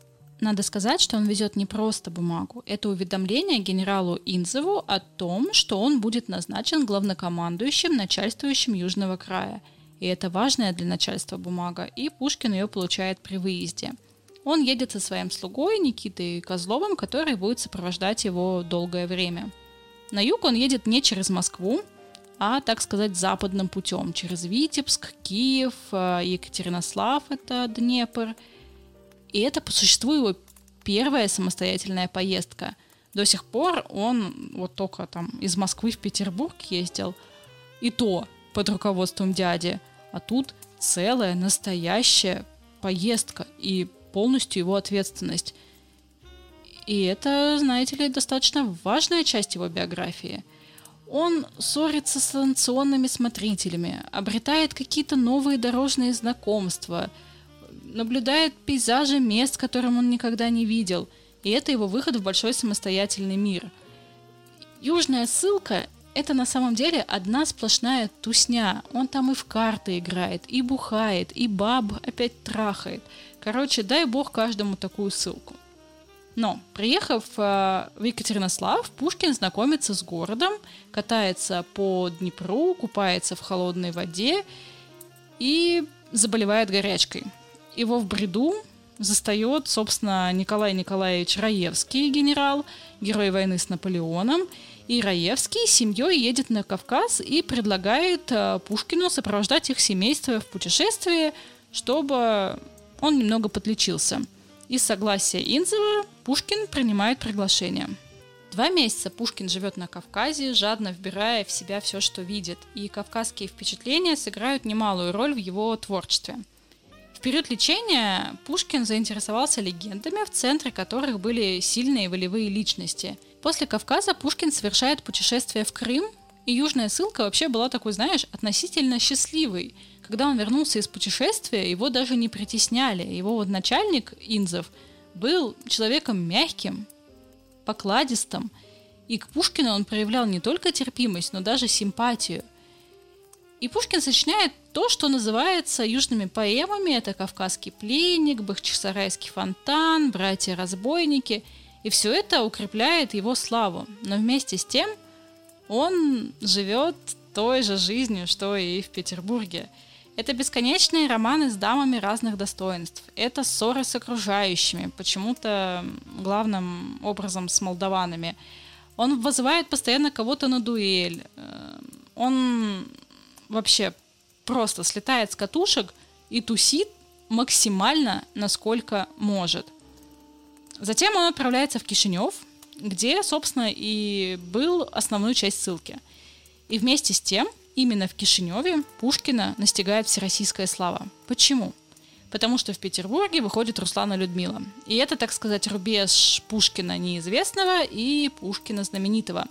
Надо сказать, что он везет не просто бумагу. Это уведомление генералу Инзову о том, что он будет назначен главнокомандующим, начальствующим Южного края. И это важная для начальства бумага, и Пушкин ее получает при выезде. Он едет со своим слугой Никитой Козловым, который будет сопровождать его долгое время. На юг он едет не через Москву, а, так сказать, западным путем, через Витебск, Киев, э, Екатеринослав, это Днепр – и это по существу его первая самостоятельная поездка. До сих пор он вот только там из Москвы в Петербург ездил, и то под руководством дяди. А тут целая настоящая поездка и полностью его ответственность. И это, знаете ли, достаточно важная часть его биографии. Он ссорится с станционными смотрителями, обретает какие-то новые дорожные знакомства – наблюдает пейзажи мест, которым он никогда не видел, и это его выход в большой самостоятельный мир. Южная ссылка – это на самом деле одна сплошная тусня. Он там и в карты играет, и бухает, и баб опять трахает. Короче, дай бог каждому такую ссылку. Но, приехав э, в Екатеринослав, Пушкин знакомится с городом, катается по Днепру, купается в холодной воде и заболевает горячкой – его в бреду застает, собственно, Николай Николаевич Раевский, генерал, герой войны с Наполеоном. И Раевский с семьей едет на Кавказ и предлагает э, Пушкину сопровождать их семейство в путешествии, чтобы он немного подлечился. Из согласия Инзова Пушкин принимает приглашение. Два месяца Пушкин живет на Кавказе, жадно вбирая в себя все, что видит, и кавказские впечатления сыграют немалую роль в его творчестве – в период лечения Пушкин заинтересовался легендами, в центре которых были сильные волевые личности. После Кавказа Пушкин совершает путешествие в Крым, и южная ссылка вообще была такой, знаешь, относительно счастливой, когда он вернулся из путешествия, его даже не притесняли. Его вот начальник Инзов был человеком мягким, покладистым, и к Пушкину он проявлял не только терпимость, но даже симпатию. И Пушкин сочиняет то, что называется южными поэмами. Это «Кавказский пленник», «Бахчисарайский фонтан», «Братья-разбойники». И все это укрепляет его славу. Но вместе с тем он живет той же жизнью, что и в Петербурге. Это бесконечные романы с дамами разных достоинств. Это ссоры с окружающими, почему-то главным образом с молдаванами. Он вызывает постоянно кого-то на дуэль. Э, он вообще просто слетает с катушек и тусит максимально, насколько может. Затем он отправляется в Кишинев, где, собственно, и был основную часть ссылки. И вместе с тем, именно в Кишиневе Пушкина настигает всероссийская слава. Почему? Потому что в Петербурге выходит Руслана Людмила. И это, так сказать, рубеж Пушкина неизвестного и Пушкина знаменитого.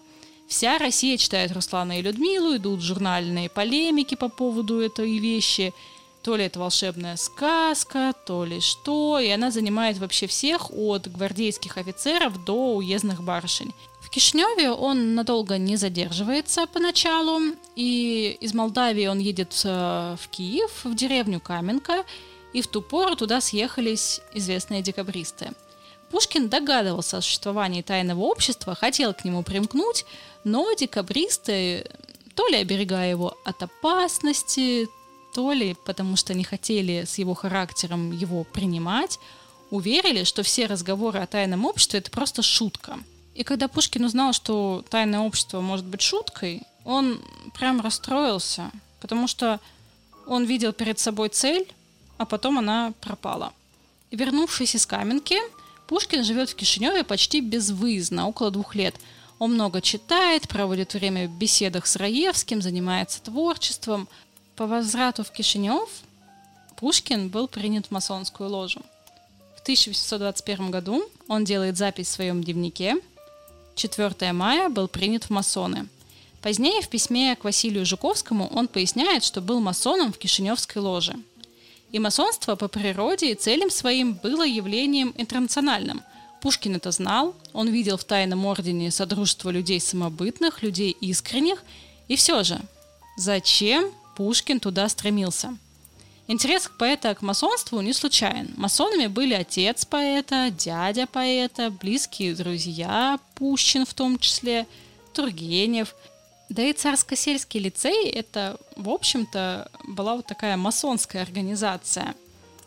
Вся Россия читает Руслана и Людмилу, идут журнальные полемики по поводу этой вещи. То ли это волшебная сказка, то ли что. И она занимает вообще всех от гвардейских офицеров до уездных барышень. В Кишневе он надолго не задерживается поначалу, и из Молдавии он едет э, в Киев, в деревню Каменка, и в ту пору туда съехались известные декабристы. Пушкин догадывался о существовании тайного общества, хотел к нему примкнуть, но декабристы, то ли оберегая его от опасности, то ли потому что не хотели с его характером его принимать, уверили, что все разговоры о тайном обществе – это просто шутка – и когда Пушкин узнал, что тайное общество может быть шуткой, он прям расстроился, потому что он видел перед собой цель, а потом она пропала. Вернувшись из Каменки, Пушкин живет в Кишиневе почти безвыездно, около двух лет. Он много читает, проводит время в беседах с Раевским, занимается творчеством. По возврату в Кишинев Пушкин был принят в масонскую ложу. В 1821 году он делает запись в своем дневнике – 4 мая был принят в масоны. Позднее в письме к Василию Жуковскому он поясняет, что был масоном в Кишиневской ложе. И масонство по природе и целям своим было явлением интернациональным. Пушкин это знал, он видел в тайном ордене содружество людей самобытных, людей искренних, и все же, зачем Пушкин туда стремился – Интерес поэта к масонству не случайен. Масонами были отец поэта, дядя поэта, близкие друзья, Пущин в том числе, Тургенев. Да и царско-сельский лицей – это, в общем-то, была вот такая масонская организация.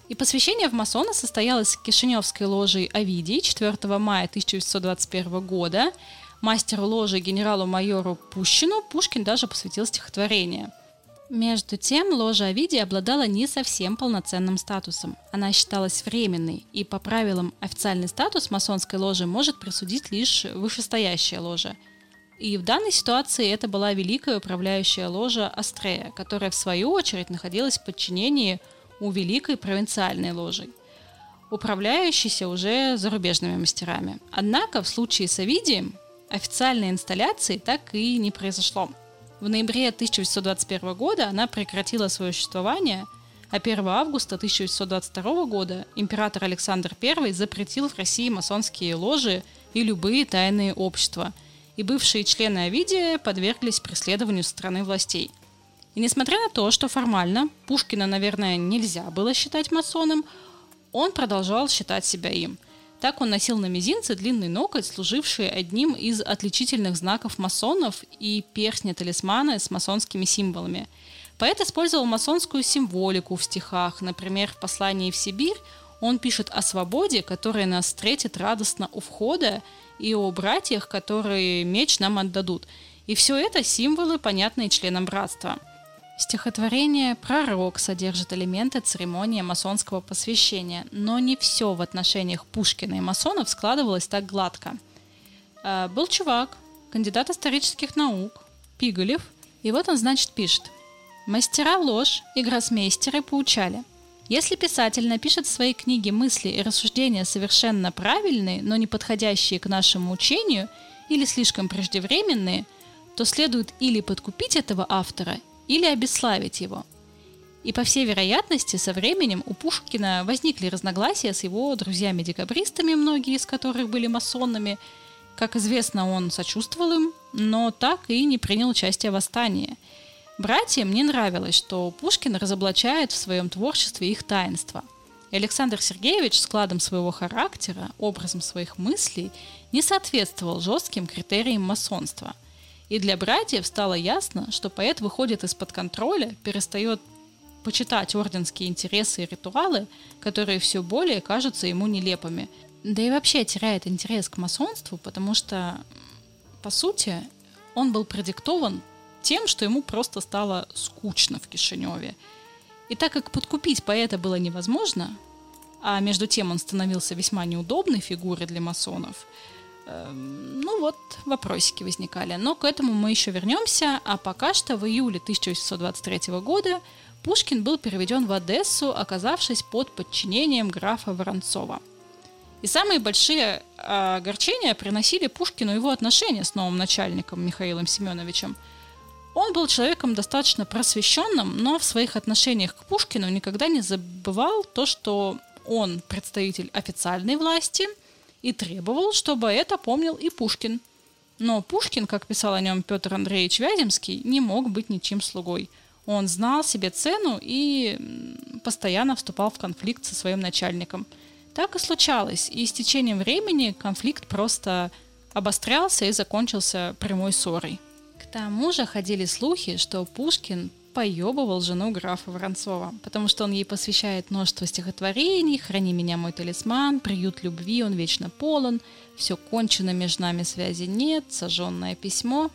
И посвящение в масона состоялось в Кишиневской ложе Овидий 4 мая 1921 года. Мастеру ложи генералу-майору Пущину Пушкин даже посвятил стихотворение – между тем, ложа Овидии обладала не совсем полноценным статусом. Она считалась временной, и по правилам официальный статус масонской ложи может присудить лишь вышестоящая ложа. И в данной ситуации это была великая управляющая ложа Астрея, которая в свою очередь находилась в подчинении у великой провинциальной ложи, управляющейся уже зарубежными мастерами. Однако в случае с Овидием официальной инсталляции так и не произошло – в ноябре 1821 года она прекратила свое существование, а 1 августа 1822 года император Александр I запретил в России масонские ложи и любые тайные общества, и бывшие члены Овидия подверглись преследованию со стороны властей. И несмотря на то, что формально Пушкина, наверное, нельзя было считать масоном, он продолжал считать себя им – так он носил на мизинце длинный ноготь, служивший одним из отличительных знаков масонов и перстня-талисманы с масонскими символами. Поэт использовал масонскую символику в стихах. Например, в послании в Сибирь он пишет о свободе, которая нас встретит радостно у входа, и о братьях, которые меч нам отдадут. И все это символы, понятные членам братства – Стихотворение «Пророк» содержит элементы церемонии масонского посвящения, но не все в отношениях Пушкина и масонов складывалось так гладко. Э, был чувак, кандидат исторических наук, Пиголев, и вот он, значит, пишет. Мастера ложь и гроссмейстеры поучали. Если писатель напишет в своей книге мысли и рассуждения совершенно правильные, но не подходящие к нашему учению или слишком преждевременные, то следует или подкупить этого автора, или обесславить его. И по всей вероятности, со временем у Пушкина возникли разногласия с его друзьями-декабристами, многие из которых были масонами. Как известно, он сочувствовал им, но так и не принял участие в восстании. Братьям не нравилось, что Пушкин разоблачает в своем творчестве их таинство. И Александр Сергеевич складом своего характера, образом своих мыслей не соответствовал жестким критериям масонства. И для братьев стало ясно, что поэт выходит из-под контроля, перестает почитать орденские интересы и ритуалы, которые все более кажутся ему нелепыми. Да и вообще теряет интерес к масонству, потому что, по сути, он был продиктован тем, что ему просто стало скучно в Кишиневе. И так как подкупить поэта было невозможно, а между тем он становился весьма неудобной фигурой для масонов, ну вот, вопросики возникали. Но к этому мы еще вернемся, а пока что в июле 1823 года Пушкин был переведен в Одессу, оказавшись под подчинением графа Воронцова. И самые большие а, огорчения приносили Пушкину его отношения с новым начальником Михаилом Семеновичем. Он был человеком достаточно просвещенным, но в своих отношениях к Пушкину никогда не забывал то, что он представитель официальной власти и требовал, чтобы это помнил и Пушкин. Но Пушкин, как писал о нем Петр Андреевич Вяземский, не мог быть ничем слугой – он знал себе цену и постоянно вступал в конфликт со своим начальником. Так и случалось, и с течением времени конфликт просто обострялся и закончился прямой ссорой. К тому же ходили слухи, что Пушкин поебывал жену графа Воронцова, потому что он ей посвящает множество стихотворений «Храни меня, мой талисман», «Приют любви, он вечно полон», «Все кончено, между нами связи нет», «Сожженное письмо»,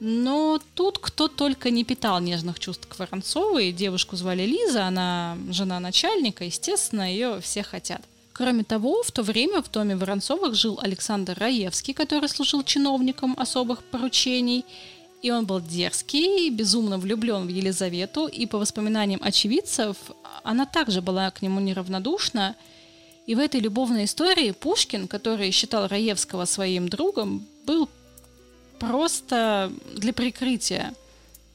но тут кто только не питал нежных чувств к Воронцовой. Девушку звали Лиза, она жена начальника, естественно, ее все хотят. Кроме того, в то время в доме Воронцовых жил Александр Раевский, который служил чиновником особых поручений. И он был дерзкий, безумно влюблен в Елизавету, и по воспоминаниям очевидцев, она также была к нему неравнодушна. И в этой любовной истории Пушкин, который считал Раевского своим другом, был просто для прикрытия.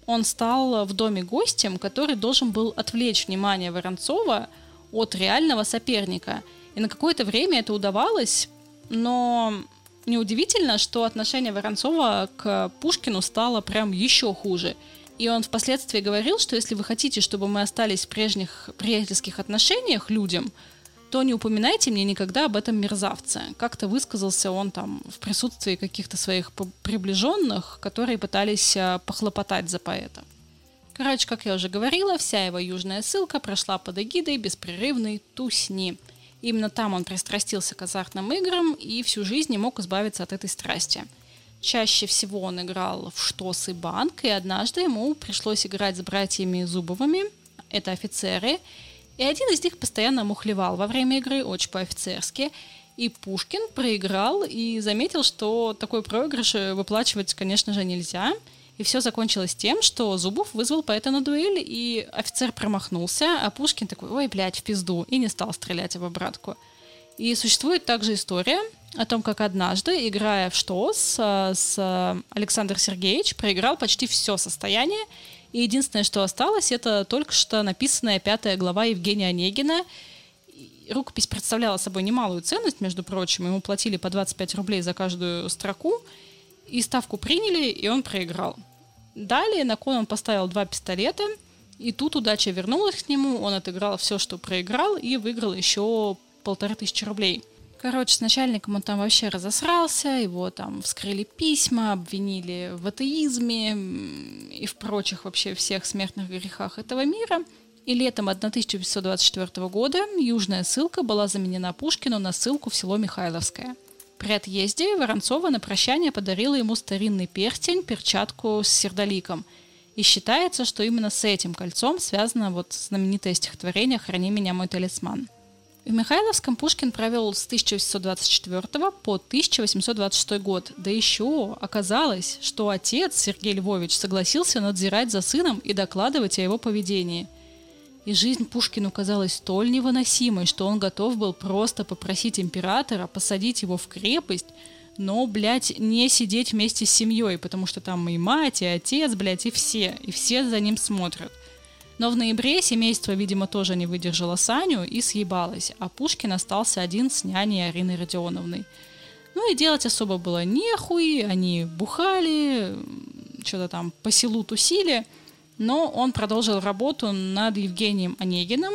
Он стал в доме гостем, который должен был отвлечь внимание Воронцова от реального соперника. И на какое-то время это удавалось, но неудивительно, что отношение Воронцова к Пушкину стало прям еще хуже. И он впоследствии говорил, что если вы хотите, чтобы мы остались в прежних приятельских отношениях людям, то не упоминайте мне никогда об этом мерзавце. Как-то высказался он там в присутствии каких-то своих приближенных, которые пытались а, похлопотать за поэта. Короче, как я уже говорила, вся его южная ссылка прошла под эгидой беспрерывной тусни. Именно там он пристрастился к азартным играм и всю жизнь не мог избавиться от этой страсти. Чаще всего он играл в штос и банк, и однажды ему пришлось играть с братьями Зубовыми, это офицеры, и один из них постоянно мухлевал во время игры, очень по-офицерски. И Пушкин проиграл и заметил, что такой проигрыш выплачивать, конечно же, нельзя. И все закончилось тем, что Зубов вызвал поэта на дуэль, и офицер промахнулся, а Пушкин такой, ой, блядь, в пизду, и не стал стрелять в обратку. И существует также история о том, как однажды, играя в ШТОС а, с Александр Сергеевич, проиграл почти все состояние и единственное, что осталось, это только что написанная пятая глава Евгения Онегина. Рукопись представляла собой немалую ценность, между прочим. Ему платили по 25 рублей за каждую строку. И ставку приняли, и он проиграл. Далее на кон он поставил два пистолета, и тут удача вернулась к нему, он отыграл все, что проиграл, и выиграл еще полторы тысячи рублей – Короче, с начальником он там вообще разосрался, его там вскрыли письма, обвинили в атеизме и в прочих вообще всех смертных грехах этого мира. И летом 1524 года южная ссылка была заменена Пушкину на ссылку в село Михайловское. При отъезде Воронцова на прощание подарила ему старинный перстень, перчатку с сердоликом. И считается, что именно с этим кольцом связано вот знаменитое стихотворение «Храни меня, мой талисман». В Михайловском Пушкин провел с 1824 по 1826 год. Да еще оказалось, что отец Сергей Львович согласился надзирать за сыном и докладывать о его поведении. И жизнь Пушкину казалась столь невыносимой, что он готов был просто попросить императора посадить его в крепость, но, блядь, не сидеть вместе с семьей, потому что там и мать, и отец, блядь, и все, и все за ним смотрят. Но в ноябре семейство, видимо, тоже не выдержало Саню и съебалось, а Пушкин остался один с няней Ариной Родионовной. Ну и делать особо было нехуй, они бухали, что-то там по селу тусили, но он продолжил работу над Евгением Онегиным,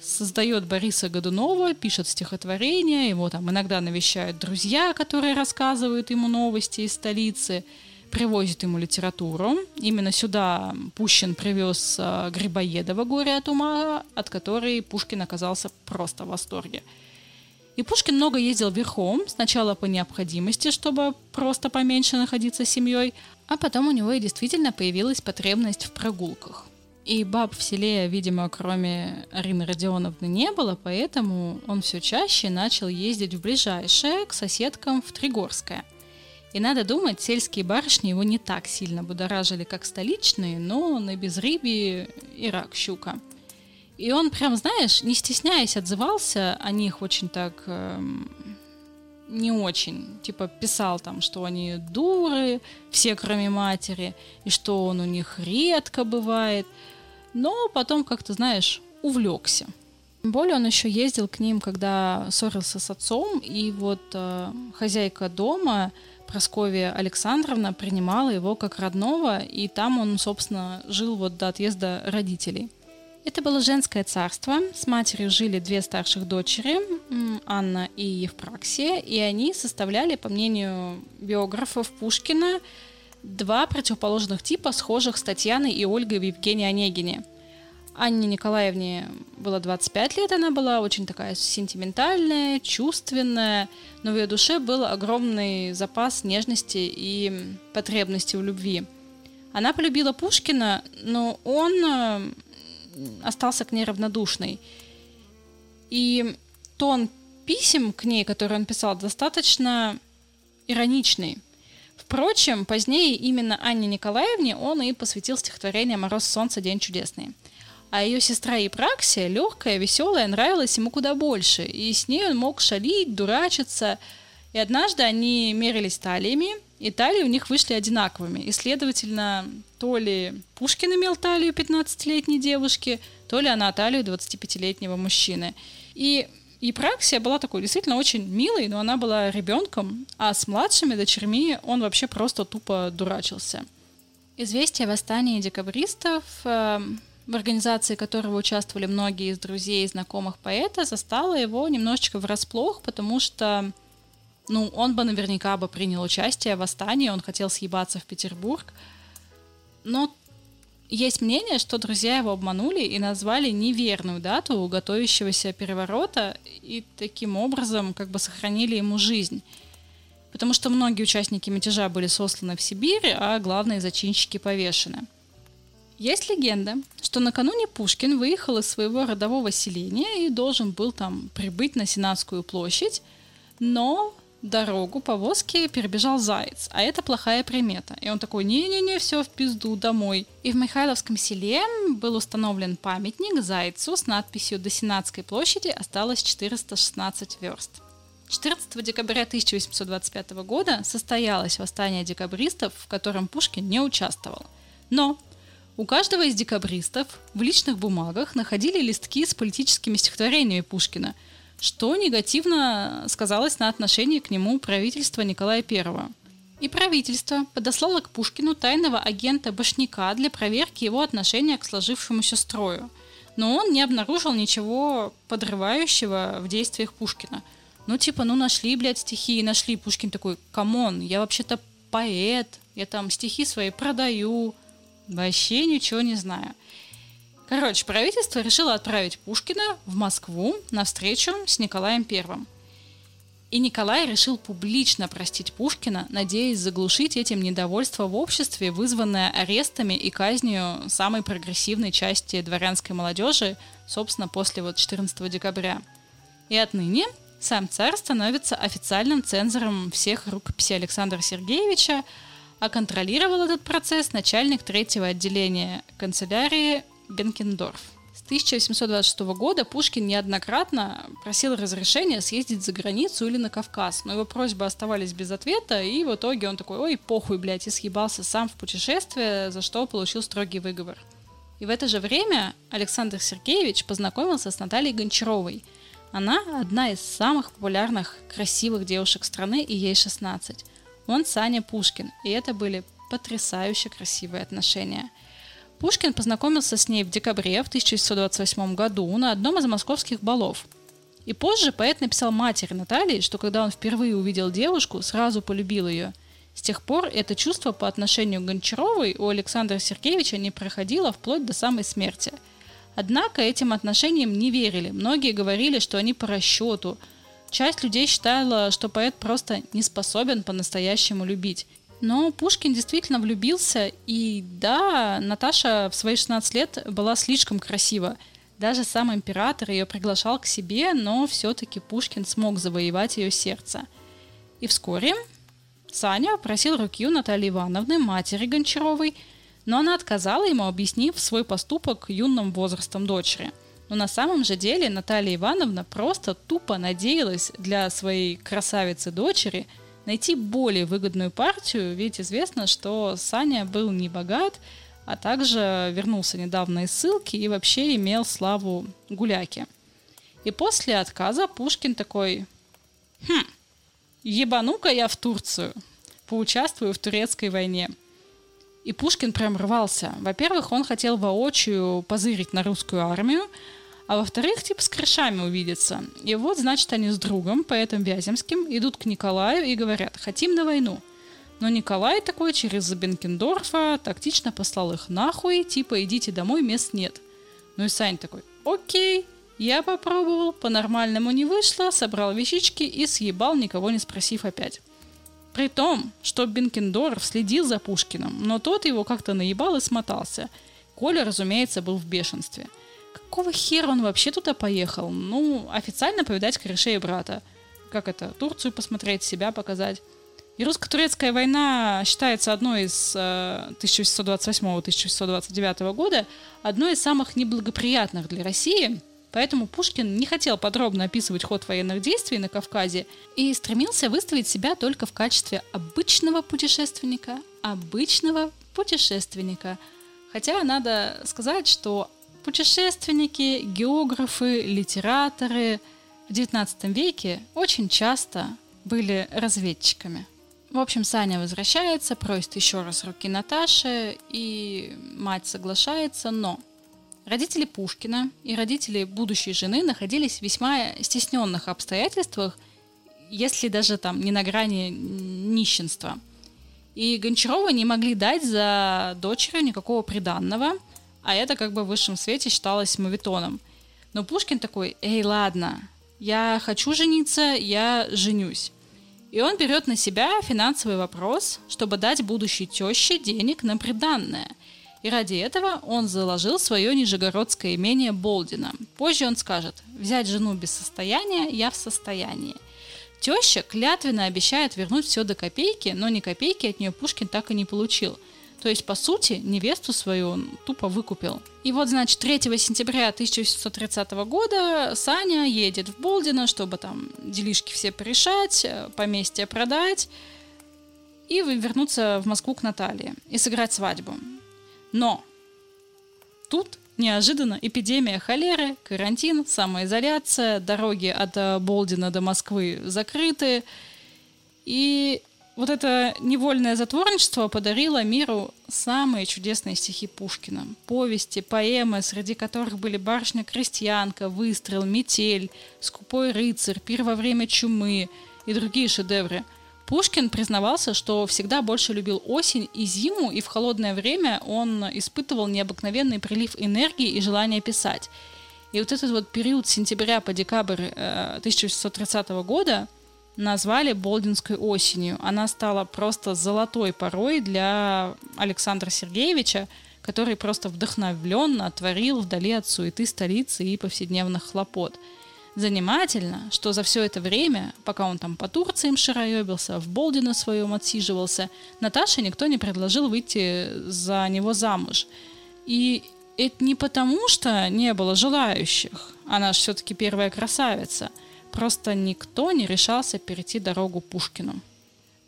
создает Бориса Годунова, пишет стихотворения, его там иногда навещают друзья, которые рассказывают ему новости из столицы – привозит ему литературу. Именно сюда Пущин привез э, Грибоедова «Горе от ума», от которой Пушкин оказался просто в восторге. И Пушкин много ездил верхом, сначала по необходимости, чтобы просто поменьше находиться с семьей, а потом у него и действительно появилась потребность в прогулках. И баб в селе, видимо, кроме Арины Родионовны не было, поэтому он все чаще начал ездить в ближайшее, к соседкам в Тригорское. И надо думать, сельские барышни его не так сильно будоражили, как столичные, но на безрыбье и рак щука. И он прям, знаешь, не стесняясь, отзывался о них очень так эм, не очень. Типа писал там, что они дуры, все кроме матери, и что он у них редко бывает. Но потом как-то, знаешь, увлекся. Тем более он еще ездил к ним, когда ссорился с отцом, и вот э, хозяйка дома Просковья Александровна принимала его как родного, и там он, собственно, жил вот до отъезда родителей. Это было женское царство. С матерью жили две старших дочери, Анна и Евпраксия, и они составляли, по мнению биографов Пушкина, два противоположных типа, схожих с Татьяной и Ольгой в Евгении Онегине – Анне Николаевне было 25 лет, она была очень такая сентиментальная, чувственная, но в ее душе был огромный запас нежности и потребности в любви. Она полюбила Пушкина, но он э, остался к ней равнодушный. И тон писем к ней, которые он писал, достаточно ироничный. Впрочем, позднее именно Анне Николаевне он и посвятил стихотворение «Мороз, солнце, день чудесный». А ее сестра Епраксия, легкая, веселая, нравилась ему куда больше. И с ней он мог шалить, дурачиться. И однажды они мерились талиями, и талии у них вышли одинаковыми. И, следовательно, то ли Пушкин имел талию 15-летней девушки, то ли она талию 25-летнего мужчины. И Епраксия была такой действительно очень милой, но она была ребенком, а с младшими дочерьми он вообще просто тупо дурачился. Известие о восстании декабристов эм, в организации которого участвовали многие из друзей и знакомых поэта, застала его немножечко врасплох, потому что ну, он бы наверняка бы принял участие в восстании, он хотел съебаться в Петербург. Но есть мнение, что друзья его обманули и назвали неверную дату готовящегося переворота и таким образом как бы сохранили ему жизнь. Потому что многие участники мятежа были сосланы в Сибирь, а главные зачинщики повешены. Есть легенда, что накануне Пушкин выехал из своего родового селения и должен был там прибыть на Сенатскую площадь, но дорогу повозки перебежал заяц, а это плохая примета. И он такой, не-не-не, все в пизду, домой. И в Михайловском селе был установлен памятник зайцу с надписью «До Сенатской площади осталось 416 верст». 14 декабря 1825 года состоялось восстание декабристов, в котором Пушкин не участвовал. Но у каждого из декабристов в личных бумагах находили листки с политическими стихотворениями Пушкина, что негативно сказалось на отношении к нему правительства Николая I. И правительство подослало к Пушкину тайного агента Башняка для проверки его отношения к сложившемуся строю. Но он не обнаружил ничего подрывающего в действиях Пушкина. Ну, типа, ну нашли, блядь, стихи, и нашли. Пушкин такой, come on, я вообще-то поэт, я там стихи свои продаю, Вообще ничего не знаю. Короче, правительство решило отправить Пушкина в Москву на встречу с Николаем Первым. И Николай решил публично простить Пушкина, надеясь заглушить этим недовольство в обществе, вызванное арестами и казнью самой прогрессивной части дворянской молодежи, собственно, после вот 14 декабря. И отныне сам царь становится официальным цензором всех рукописей Александра Сергеевича, а контролировал этот процесс начальник третьего отделения канцелярии Бенкендорф. С 1826 года Пушкин неоднократно просил разрешения съездить за границу или на Кавказ, но его просьбы оставались без ответа, и в итоге он такой, ой, похуй, блядь, и съебался сам в путешествие, за что получил строгий выговор. И в это же время Александр Сергеевич познакомился с Натальей Гончаровой. Она одна из самых популярных, красивых девушек страны, и ей 16. Он Саня Пушкин, и это были потрясающе красивые отношения. Пушкин познакомился с ней в декабре в 1928 году на одном из московских балов. И позже поэт написал матери Натальи, что когда он впервые увидел девушку, сразу полюбил ее – с тех пор это чувство по отношению к Гончаровой у Александра Сергеевича не проходило вплоть до самой смерти. Однако этим отношениям не верили. Многие говорили, что они по расчету. Часть людей считала, что поэт просто не способен по-настоящему любить. Но Пушкин действительно влюбился, и да, Наташа в свои 16 лет была слишком красива. Даже сам император ее приглашал к себе, но все-таки Пушкин смог завоевать ее сердце. И вскоре Саня просил руки у Натальи Ивановны, матери Гончаровой, но она отказала ему, объяснив свой поступок юным возрастом дочери. Но на самом же деле Наталья Ивановна просто тупо надеялась для своей красавицы-дочери найти более выгодную партию, ведь известно, что Саня был не богат, а также вернулся недавно из ссылки и вообще имел славу гуляки. И после отказа Пушкин такой, хм, ебану-ка я в Турцию, поучаствую в турецкой войне. И Пушкин прям рвался. Во-первых, он хотел воочию позырить на русскую армию, а во-вторых, типа с крышами увидеться. И вот, значит, они с другом, поэтом Вяземским, идут к Николаю и говорят, хотим на войну. Но Николай такой через Бенкендорфа тактично послал их нахуй, типа идите домой, мест нет. Ну и Сань такой, окей, я попробовал, по-нормальному не вышло, собрал вещички и съебал, никого не спросив опять. При том, что Бенкендорф следил за Пушкиным, но тот его как-то наебал и смотался. Коля, разумеется, был в бешенстве. Какого хера он вообще туда поехал? Ну, официально повидать корешей брата. Как это? Турцию посмотреть, себя показать. И русско-турецкая война считается одной из э, 1628-1629 года, одной из самых неблагоприятных для России – Поэтому Пушкин не хотел подробно описывать ход военных действий на Кавказе и стремился выставить себя только в качестве обычного путешественника, обычного путешественника. Хотя надо сказать, что путешественники, географы, литераторы в XIX веке очень часто были разведчиками. В общем, Саня возвращается, просит еще раз руки Наташи, и мать соглашается, но Родители Пушкина и родители будущей жены находились в весьма стесненных обстоятельствах, если даже там не на грани нищенства. И Гончарова не могли дать за дочерью никакого приданного, а это как бы в высшем свете считалось мавитоном. Но Пушкин такой, эй, ладно, я хочу жениться, я женюсь. И он берет на себя финансовый вопрос, чтобы дать будущей теще денег на приданное – и ради этого он заложил свое нижегородское имение Болдина. Позже он скажет, взять жену без состояния я в состоянии. Теща клятвенно обещает вернуть все до копейки, но ни копейки от нее Пушкин так и не получил. То есть, по сути, невесту свою он тупо выкупил. И вот, значит, 3 сентября 1830 года Саня едет в Болдино, чтобы там делишки все порешать, э, поместье продать и вернуться в Москву к Наталье и сыграть свадьбу. Но тут неожиданно эпидемия холеры, карантин, самоизоляция, дороги от э, Болдина до Москвы закрыты. И вот это невольное затворничество подарило миру самые чудесные стихи Пушкина. Повести, поэмы, среди которых были «Барышня-крестьянка», «Выстрел», «Метель», «Скупой рыцарь», «Пир во время чумы» и другие шедевры – Пушкин признавался, что всегда больше любил осень и зиму, и в холодное время он испытывал необыкновенный прилив энергии и желания писать. И вот этот вот период сентября по декабрь 1630 э, года назвали Болдинской осенью. Она стала просто золотой порой для Александра Сергеевича, который просто вдохновленно творил вдали от суеты столицы и повседневных хлопот – Занимательно, что за все это время, пока он там по Турциям шароебился, в Болдино своем отсиживался, Наташе никто не предложил выйти за него замуж. И это не потому, что не было желающих, она же все-таки первая красавица, просто никто не решался перейти дорогу Пушкину.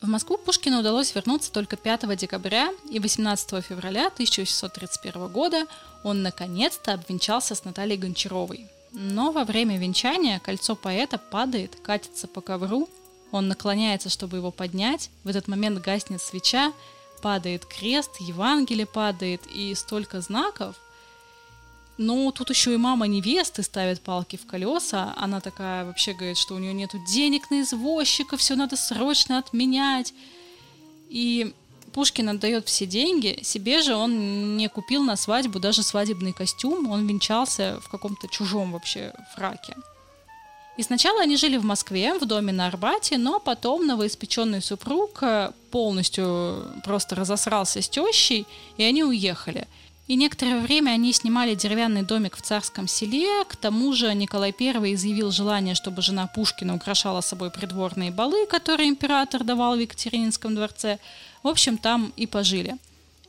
В Москву Пушкину удалось вернуться только 5 декабря и 18 февраля 1831 года он наконец-то обвенчался с Натальей Гончаровой. Но во время венчания кольцо поэта падает, катится по ковру, он наклоняется, чтобы его поднять, в этот момент гаснет свеча, падает крест, Евангелие падает и столько знаков. Но тут еще и мама невесты ставит палки в колеса. Она такая вообще говорит, что у нее нет денег на извозчика, все надо срочно отменять. И Пушкин отдает все деньги, себе же он не купил на свадьбу даже свадебный костюм, он венчался в каком-то чужом вообще фраке. И сначала они жили в Москве, в доме на Арбате, но потом новоиспеченный супруг э, полностью просто разосрался с тещей, и они уехали. И некоторое время они снимали деревянный домик в царском селе. К тому же Николай I изъявил желание, чтобы жена Пушкина украшала собой придворные балы, которые император давал в Екатерининском дворце. В общем, там и пожили.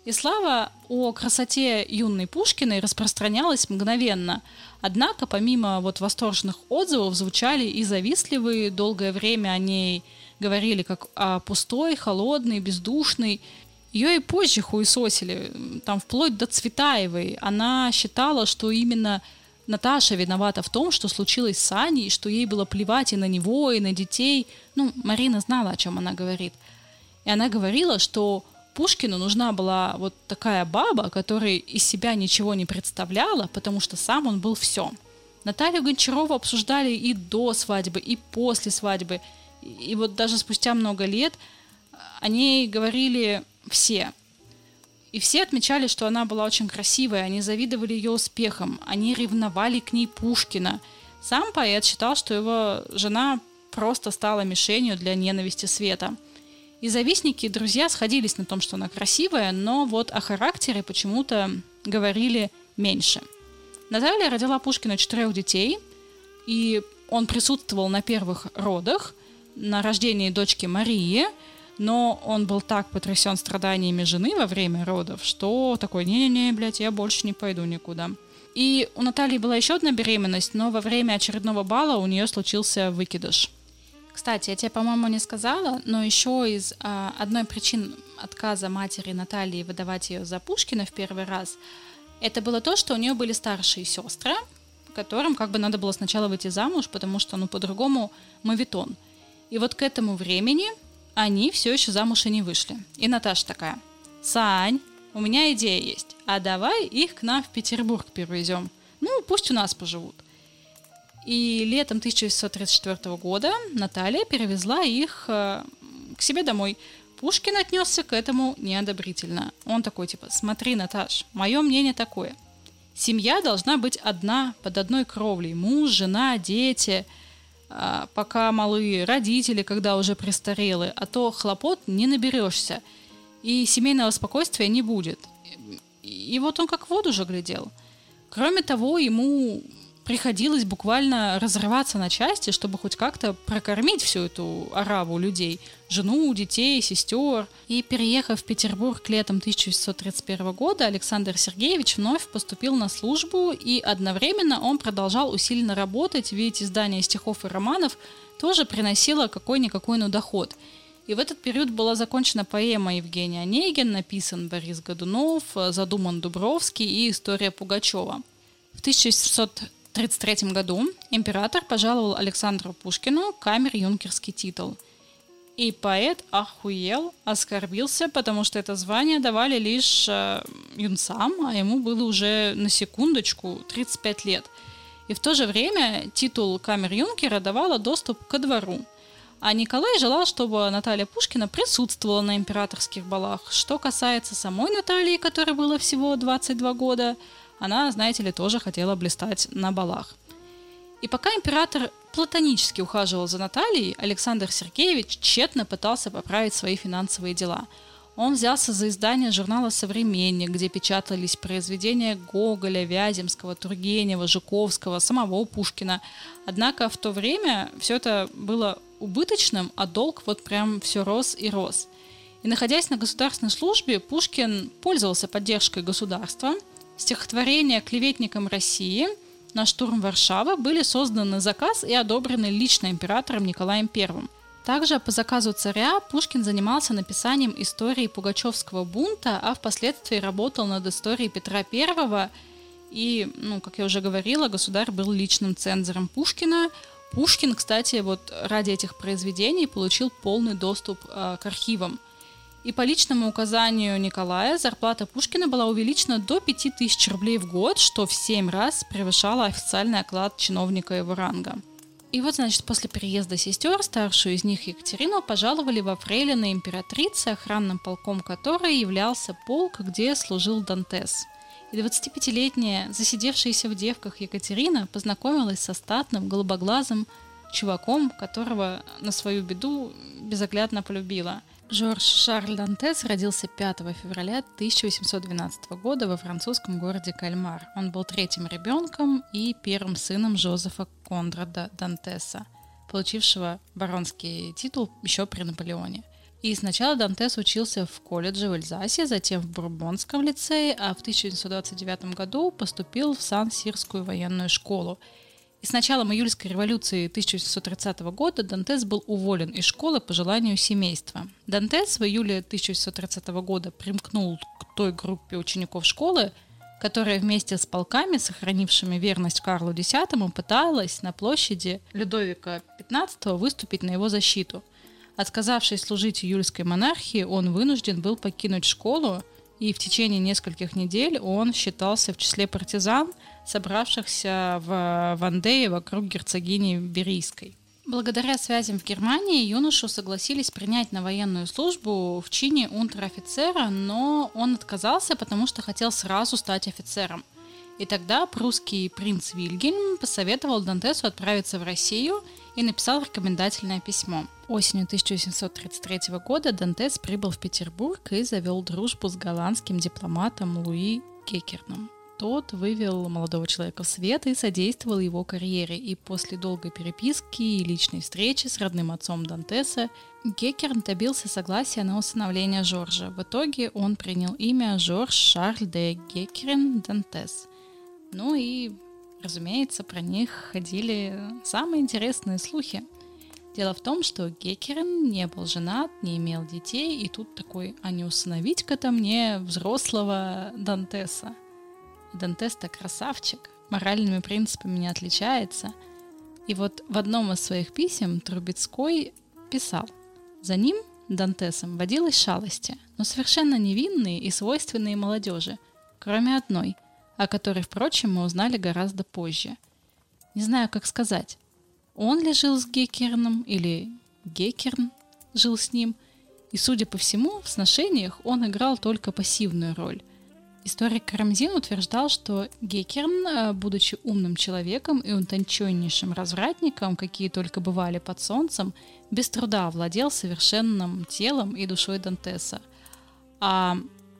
И слава о красоте юной Пушкиной распространялась мгновенно. Однако, помимо вот восторженных отзывов, звучали и завистливые, долгое время о ней говорили как о пустой, холодной, бездушной. Ее и позже хуесосили, там вплоть до Цветаевой. Она считала, что именно Наташа виновата в том, что случилось с Аней, что ей было плевать и на него, и на детей. Ну, Марина знала, о чем она говорит. И она говорила, что Пушкину нужна была вот такая баба, которая из себя ничего не представляла, потому что сам он был все. Наталью Гончарову обсуждали и до свадьбы, и после свадьбы. И вот даже спустя много лет о ней говорили все. И все отмечали, что она была очень красивая, они завидовали ее успехам, они ревновали к ней Пушкина. Сам поэт считал, что его жена просто стала мишенью для ненависти света – и завистники, и друзья сходились на том, что она красивая, но вот о характере почему-то говорили меньше. Наталья родила Пушкина четырех детей, и он присутствовал на первых родах, на рождении дочки Марии, но он был так потрясен страданиями жены во время родов, что такой, не-не-не, блядь, я больше не пойду никуда. И у Натальи была еще одна беременность, но во время очередного бала у нее случился выкидыш. Кстати, я тебе, по-моему, не сказала, но еще из а, одной причин отказа матери Натальи выдавать ее за Пушкина в первый раз, это было то, что у нее были старшие сестры, которым как бы надо было сначала выйти замуж, потому что, ну, по-другому мавитон. И вот к этому времени они все еще замуж и не вышли. И Наташа такая, Сань, у меня идея есть, а давай их к нам в Петербург перевезем. Ну, пусть у нас поживут. И летом 1934 года Наталья перевезла их э, к себе домой. Пушкин отнесся к этому неодобрительно. Он такой, типа, смотри, Наташ, мое мнение такое. Семья должна быть одна, под одной кровлей. Муж, жена, дети, пока малые, родители, когда уже престарелы, а то хлопот не наберешься. И семейного спокойствия не будет. И вот он как в воду же глядел. Кроме того, ему приходилось буквально разрываться на части, чтобы хоть как-то прокормить всю эту араву людей. Жену, детей, сестер. И переехав в Петербург летом 1631 года, Александр Сергеевич вновь поступил на службу, и одновременно он продолжал усиленно работать, ведь издание стихов и романов тоже приносило какой-никакой, но доход. И в этот период была закончена поэма Евгения Онегин, написан Борис Годунов, задуман Дубровский и история Пугачева. В 1700 1933 году император пожаловал Александру Пушкину камер-юнкерский титул. И поэт охуел, оскорбился, потому что это звание давали лишь э, юнцам, а ему было уже на секундочку 35 лет. И в то же время титул камер-юнкера давала доступ ко двору. А Николай желал, чтобы Наталья Пушкина присутствовала на императорских балах. Что касается самой Натальи, которой было всего 22 года, она, знаете ли, тоже хотела блистать на балах. И пока император платонически ухаживал за Натальей, Александр Сергеевич тщетно пытался поправить свои финансовые дела. Он взялся за издание журнала «Современник», где печатались произведения Гоголя, Вяземского, Тургенева, Жуковского, самого Пушкина. Однако в то время все это было убыточным, а долг вот прям все рос и рос. И находясь на государственной службе, Пушкин пользовался поддержкой государства – Стихотворения клеветникам России на штурм Варшавы были созданы заказ и одобрены лично императором Николаем I. Также по заказу царя Пушкин занимался написанием истории Пугачевского бунта, а впоследствии работал над историей Петра I. И, ну, как я уже говорила, государь был личным цензором Пушкина. Пушкин, кстати, вот ради этих произведений получил полный доступ э, к архивам. И по личному указанию Николая зарплата Пушкина была увеличена до 5000 рублей в год, что в 7 раз превышало официальный оклад чиновника его ранга. И вот, значит, после приезда сестер, старшую из них Екатерину, пожаловали во фрейлины императрицы, охранным полком которой являлся полк, где служил Дантес. И 25-летняя, засидевшаяся в девках Екатерина познакомилась со статным, голубоглазым чуваком, которого на свою беду безоглядно полюбила – Жорж Шарль Дантес родился 5 февраля 1812 года во французском городе Кальмар. Он был третьим ребенком и первым сыном Жозефа Кондрада Дантеса, получившего баронский титул еще при Наполеоне. И сначала Дантес учился в колледже в Эльзасе, затем в Бурбонском лицее, а в 1929 году поступил в Сан-Сирскую военную школу – и с началом июльской революции 1830 года Дантес был уволен из школы по желанию семейства. Дантес в июле 1830 года примкнул к той группе учеников школы, которая вместе с полками, сохранившими верность Карлу X, пыталась на площади Людовика XV выступить на его защиту. Отказавшись служить июльской монархии, он вынужден был покинуть школу, и в течение нескольких недель он считался в числе партизан – собравшихся в Вандее вокруг герцогини Берийской. Благодаря связям в Германии юношу согласились принять на военную службу в чине унтер-офицера, но он отказался, потому что хотел сразу стать офицером. И тогда прусский принц Вильгельм посоветовал Дантесу отправиться в Россию и написал рекомендательное письмо. Осенью 1833 года Дантес прибыл в Петербург и завел дружбу с голландским дипломатом Луи Геккерном. Тот вывел молодого человека в свет и содействовал его карьере. И после долгой переписки и личной встречи с родным отцом Дантеса Геккерн добился согласия на усыновление Жоржа. В итоге он принял имя Жорж Шарль де Геккерн Дантес. Ну и, разумеется, про них ходили самые интересные слухи. Дело в том, что Геккерен не был женат, не имел детей, и тут такой, а не усыновить-ка-то мне взрослого Дантеса – Дантеста красавчик, моральными принципами не отличается. И вот в одном из своих писем Трубецкой писал, за ним, Дантесом, водилась шалости, но совершенно невинные и свойственные молодежи, кроме одной, о которой, впрочем, мы узнали гораздо позже. Не знаю, как сказать, он ли жил с Геккерном или Геккерн жил с ним, и, судя по всему, в сношениях он играл только пассивную роль – Историк Карамзин утверждал, что Геккерн, э, будучи умным человеком и утонченнейшим развратником, какие только бывали под солнцем, без труда владел совершенным телом и душой Дантеса. А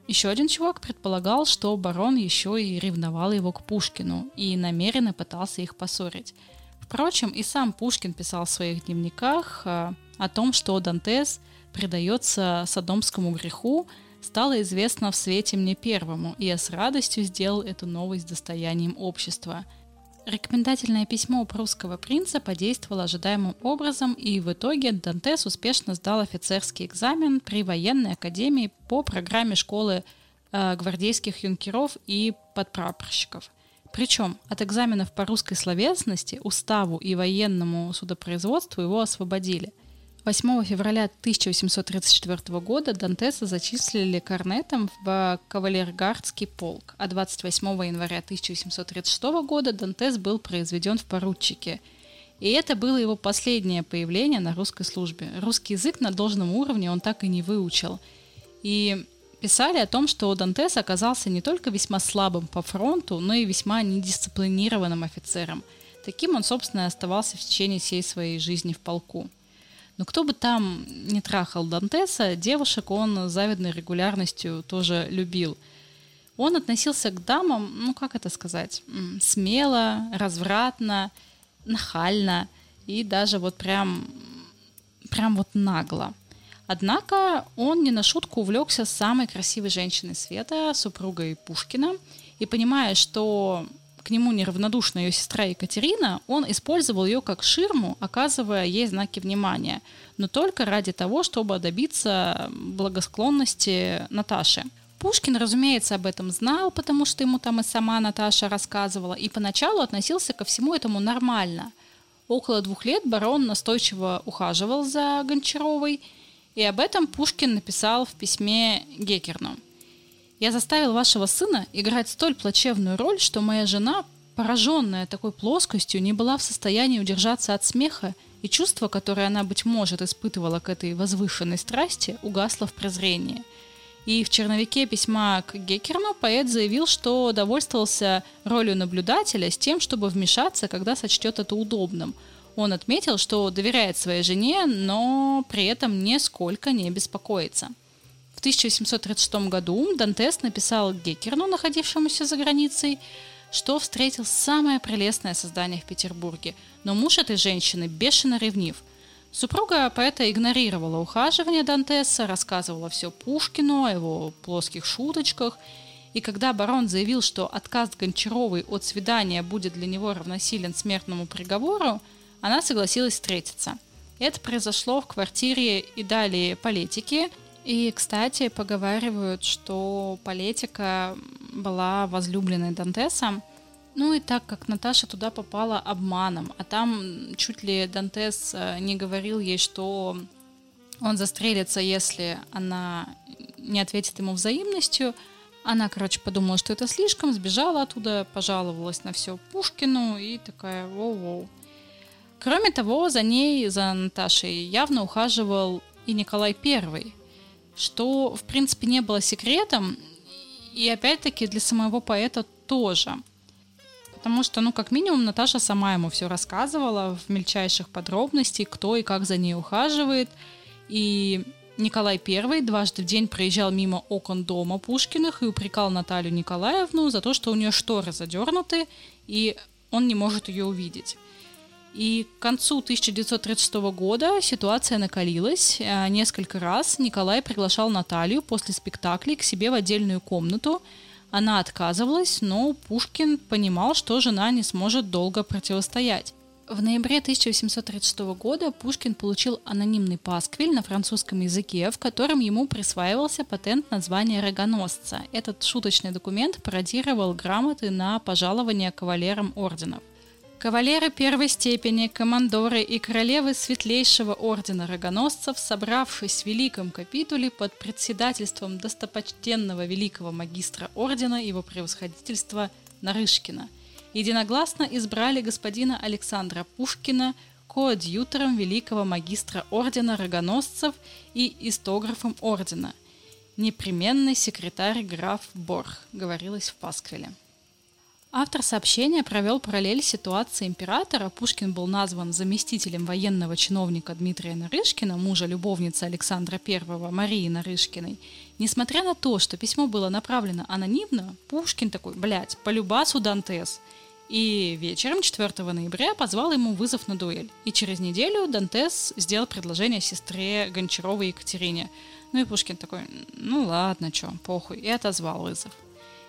еще один чувак предполагал, что барон еще и ревновал его к Пушкину и намеренно пытался их поссорить. Впрочем, и сам Пушкин писал в своих дневниках э, о том, что Дантес предается садомскому греху, стало известно в свете мне первому, и я с радостью сделал эту новость достоянием общества. Рекомендательное письмо прусского принца подействовало ожидаемым образом, и в итоге Дантес успешно сдал офицерский экзамен при военной академии по программе школы э, гвардейских юнкеров и подпрапорщиков. Причем от экзаменов по русской словесности, уставу и военному судопроизводству его освободили – 8 февраля 1834 года Дантеса зачислили корнетом в кавалергардский полк, а 28 января 1836 года Дантес был произведен в поручике. И это было его последнее появление на русской службе. Русский язык на должном уровне он так и не выучил. И писали о том, что Дантес оказался не только весьма слабым по фронту, но и весьма недисциплинированным офицером. Таким он, собственно, и оставался в течение всей своей жизни в полку. Но кто бы там не трахал Дантеса, девушек он завидной регулярностью тоже любил. Он относился к дамам, ну как это сказать, смело, развратно, нахально и даже вот прям, прям вот нагло. Однако он не на шутку увлекся самой красивой женщиной света, супругой Пушкина, и понимая, что к нему неравнодушна ее сестра Екатерина, он использовал ее как ширму, оказывая ей знаки внимания, но только ради того, чтобы добиться благосклонности Наташи. Пушкин, разумеется, об этом знал, потому что ему там и сама Наташа рассказывала, и поначалу относился ко всему этому нормально. Около двух лет барон настойчиво ухаживал за Гончаровой, и об этом Пушкин написал в письме Гекерну. «Я заставил вашего сына играть столь плачевную роль, что моя жена, пораженная такой плоскостью, не была в состоянии удержаться от смеха, и чувство, которое она, быть может, испытывала к этой возвышенной страсти, угасло в презрении – и в черновике письма к Геккерну поэт заявил, что довольствовался ролью наблюдателя с тем, чтобы вмешаться, когда сочтет это удобным. Он отметил, что доверяет своей жене, но при этом нисколько не беспокоится. В 1836 году Дантес написал Геккерну, находившемуся за границей, что встретил самое прелестное создание в Петербурге, но муж этой женщины бешено ревнив – Супруга поэта игнорировала ухаживание Дантеса, рассказывала все Пушкину о его плоских шуточках, и когда барон заявил, что отказ Гончаровой от свидания будет для него равносилен смертному приговору, она согласилась встретиться. Это произошло в квартире и далее политики. И, кстати, поговаривают, что политика была возлюбленной Дантеса. Ну и так как Наташа туда попала обманом, а там чуть ли Дантес э, не говорил ей, что он застрелится, если она не ответит ему взаимностью, она, короче, подумала, что это слишком, сбежала оттуда, пожаловалась на все Пушкину и такая воу-воу. Кроме того, за ней, за Наташей, явно ухаживал и Николай I, что, в принципе, не было секретом, и опять-таки для самого поэта тоже – Потому что, ну, как минимум, Наташа сама ему все рассказывала в мельчайших подробностях, кто и как за ней ухаживает. И Николай I дважды в день проезжал мимо окон дома Пушкиных и упрекал Наталью Николаевну за то, что у нее шторы задернуты, и он не может ее увидеть. И к концу 1936 года ситуация накалилась. А несколько раз Николай приглашал Наталью после спектаклей к себе в отдельную комнату – она отказывалась, но Пушкин понимал, что жена не сможет долго противостоять. В ноябре 1836 года Пушкин получил анонимный пасквиль на французском языке, в котором ему присваивался патент на звание рогоносца. Этот шуточный документ пародировал грамоты на пожалование кавалерам орденов. Кавалеры первой степени, командоры и королевы светлейшего ордена рогоносцев, собравшись в великом капитуле под председательством достопочтенного великого магистра ордена его превосходительства Нарышкина, единогласно избрали господина Александра Пушкина коадьютором великого магистра ордена рогоносцев и истографом ордена. Непременный секретарь граф Борх, говорилось в Пасквиле. Автор сообщения провел параллель ситуации императора. Пушкин был назван заместителем военного чиновника Дмитрия Нарышкина, мужа любовницы Александра I Марии Нарышкиной. Несмотря на то, что письмо было направлено анонимно, Пушкин такой, блядь, полюбасу Дантес. И вечером 4 ноября позвал ему вызов на дуэль. И через неделю Дантес сделал предложение сестре Гончаровой Екатерине. Ну и Пушкин такой, ну ладно, чё, похуй, и отозвал вызов.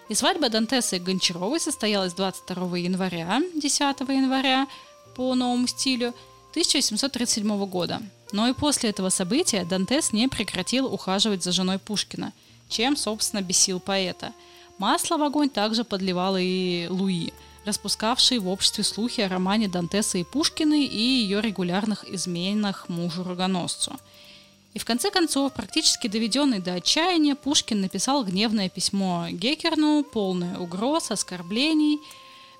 И свадьба Дантеса и Гончаровой состоялась 22 января, 10 января по новому стилю 1837 года. Но и после этого события Дантес не прекратил ухаживать за женой Пушкина, чем, собственно, бесил поэта. Масло в огонь также подливал и Луи, распускавший в обществе слухи о романе Дантеса и Пушкиной и ее регулярных изменах мужу-рогоносцу – и в конце концов, практически доведенный до отчаяния, Пушкин написал гневное письмо Гекерну, полное угроз, оскорблений,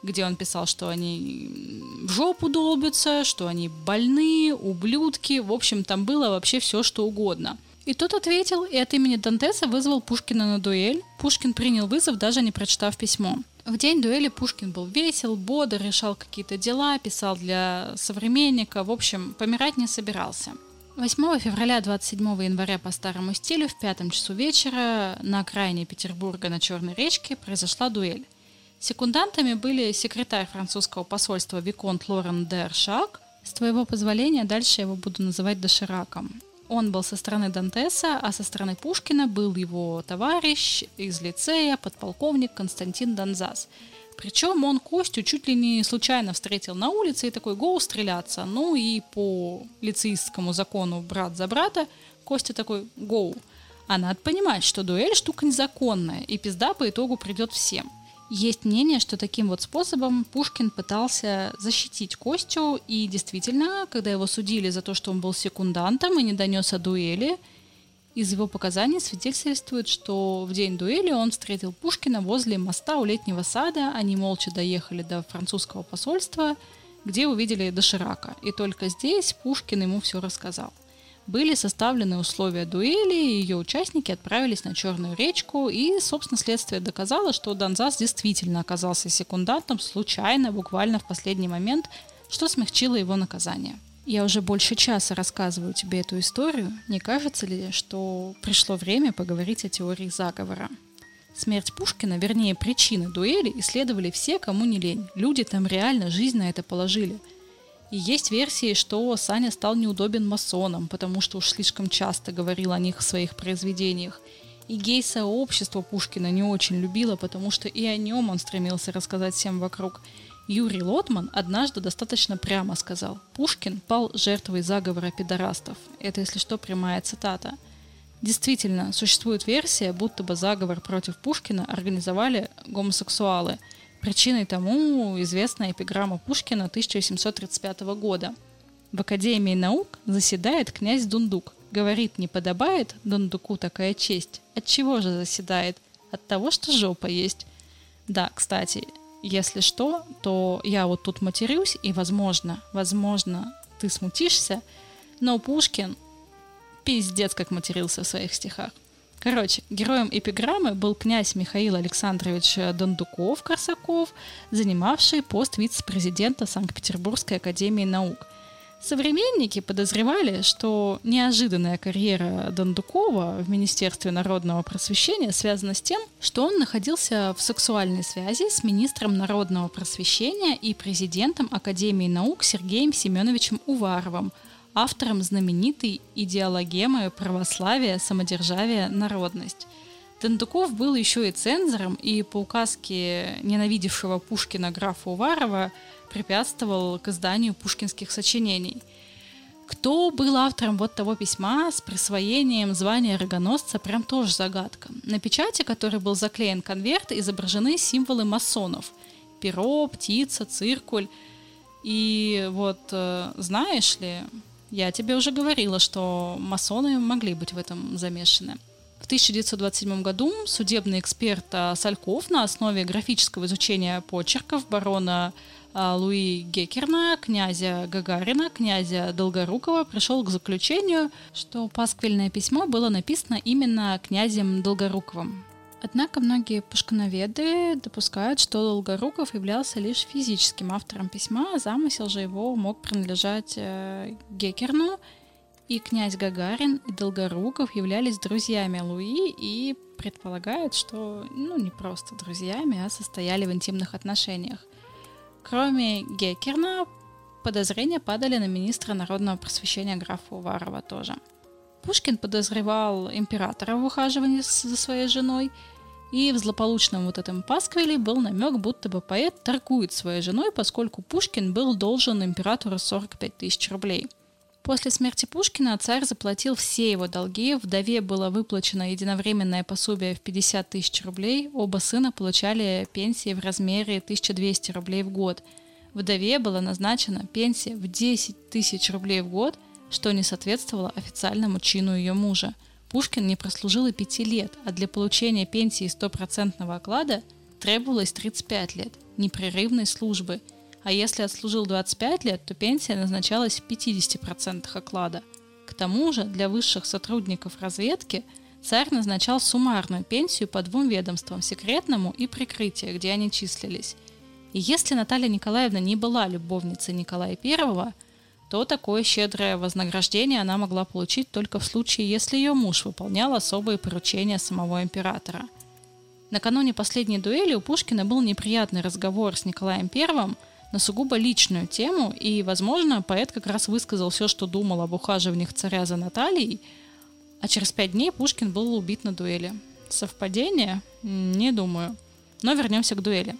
где он писал, что они в жопу долбятся, что они больные, ублюдки. В общем, там было вообще все, что угодно. И тот ответил, и от имени Дантеса вызвал Пушкина на дуэль. Пушкин принял вызов, даже не прочитав письмо. В день дуэли Пушкин был весел, бодр, решал какие-то дела, писал для современника, в общем, помирать не собирался. 8 февраля 27 января по старому стилю в пятом часу вечера на окраине Петербурга на Черной речке произошла дуэль. Секундантами были секретарь французского посольства Виконт Лорен де Аршак. С твоего позволения дальше я его буду называть Дошираком. Он был со стороны Дантеса, а со стороны Пушкина был его товарищ из лицея, подполковник Константин Донзас. Причем он Костю чуть ли не случайно встретил на улице и такой «гоу стреляться». Ну и по лицеистскому закону брат за брата Костя такой «гоу». А надо понимать, что дуэль штука незаконная, и пизда по итогу придет всем. Есть мнение, что таким вот способом Пушкин пытался защитить Костю, и действительно, когда его судили за то, что он был секундантом и не донес о дуэли, из его показаний свидетельствует, что в день дуэли он встретил Пушкина возле моста у летнего сада, они молча доехали до французского посольства, где увидели Доширака, и только здесь Пушкин ему все рассказал. Были составлены условия дуэли, и ее участники отправились на Черную речку, и, собственно, следствие доказало, что Донзас действительно оказался секундантом случайно, буквально в последний момент, что смягчило его наказание. Я уже больше часа рассказываю тебе эту историю. Не кажется ли, что пришло время поговорить о теории заговора? Смерть Пушкина, вернее причины дуэли, исследовали все, кому не лень. Люди там реально жизнь на это положили – и есть версии, что Саня стал неудобен масонам, потому что уж слишком часто говорил о них в своих произведениях. И гей-сообщество Пушкина не очень любило, потому что и о нем он стремился рассказать всем вокруг. Юрий Лотман однажды достаточно прямо сказал «Пушкин пал жертвой заговора пидорастов». Это, если что, прямая цитата. Действительно, существует версия, будто бы заговор против Пушкина организовали гомосексуалы – Причиной тому известная эпиграмма Пушкина 1735 года. В Академии наук заседает князь Дундук. Говорит, не подобает Дундуку такая честь. От чего же заседает? От того, что жопа есть. Да, кстати, если что, то я вот тут матерюсь, и, возможно, возможно, ты смутишься, но Пушкин пиздец как матерился в своих стихах. Короче, героем эпиграммы был князь Михаил Александрович Дондуков-Корсаков, занимавший пост вице-президента Санкт-Петербургской академии наук. Современники подозревали, что неожиданная карьера Дондукова в Министерстве народного просвещения связана с тем, что он находился в сексуальной связи с министром народного просвещения и президентом Академии наук Сергеем Семеновичем Уваровым – автором знаменитой идеологемы православия, самодержавия, народность. Тендуков был еще и цензором, и по указке ненавидевшего Пушкина графа Уварова препятствовал к изданию пушкинских сочинений. Кто был автором вот того письма с присвоением звания рогоносца, прям тоже загадка. На печати, который был заклеен конверт, изображены символы масонов. Перо, птица, циркуль. И вот, э, знаешь ли, я тебе уже говорила, что масоны могли быть в этом замешаны. В 1927 году судебный эксперт Сальков на основе графического изучения почерков барона Луи Гекерна, князя Гагарина, князя Долгорукова пришел к заключению, что пасквильное письмо было написано именно князем Долгоруковым. Однако многие пушкиноведы допускают, что Долгоруков являлся лишь физическим автором письма, а замысел же его мог принадлежать э, Гекерну, и князь Гагарин и Долгоруков являлись друзьями Луи и предполагают, что ну не просто друзьями, а состояли в интимных отношениях. Кроме Гекерна, подозрения падали на министра народного просвещения графа Уварова тоже – Пушкин подозревал императора в ухаживании за своей женой, и в злополучном вот этом пасквиле был намек, будто бы поэт торгует своей женой, поскольку Пушкин был должен императору 45 тысяч рублей. После смерти Пушкина царь заплатил все его долги, вдове было выплачено единовременное пособие в 50 тысяч рублей, оба сына получали пенсии в размере 1200 рублей в год. Вдове была назначена пенсия в 10 тысяч рублей в год – что не соответствовало официальному чину ее мужа. Пушкин не прослужил и пяти лет, а для получения пенсии стопроцентного оклада требовалось 35 лет непрерывной службы, а если отслужил 25 лет, то пенсия назначалась в 50% оклада. К тому же для высших сотрудников разведки царь назначал суммарную пенсию по двум ведомствам – секретному и прикрытие, где они числились. И если Наталья Николаевна не была любовницей Николая I – то такое щедрое вознаграждение она могла получить только в случае, если ее муж выполнял особые поручения самого императора. Накануне последней дуэли у Пушкина был неприятный разговор с Николаем I на сугубо личную тему, и, возможно, поэт как раз высказал все, что думал об ухаживаниях царя за Натальей, а через пять дней Пушкин был убит на дуэли. Совпадение? Не думаю. Но вернемся к дуэли.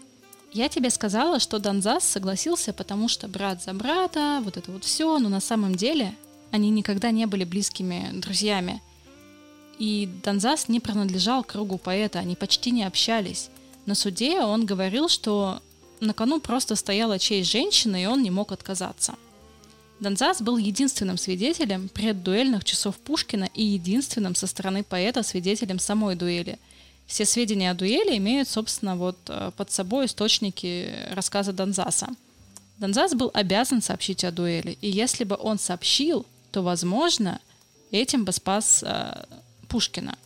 Я тебе сказала, что Донзас согласился, потому что брат за брата, вот это вот все, но на самом деле они никогда не были близкими друзьями. И Донзас не принадлежал кругу поэта, они почти не общались. На суде он говорил, что на кону просто стояла честь женщины, и он не мог отказаться. Донзас был единственным свидетелем преддуэльных часов Пушкина и единственным со стороны поэта свидетелем самой дуэли – все сведения о дуэли имеют, собственно, вот э, под собой источники рассказа Донзаса. Донзас был обязан сообщить о дуэли, и если бы он сообщил, то, возможно, этим бы спас э, Пушкина.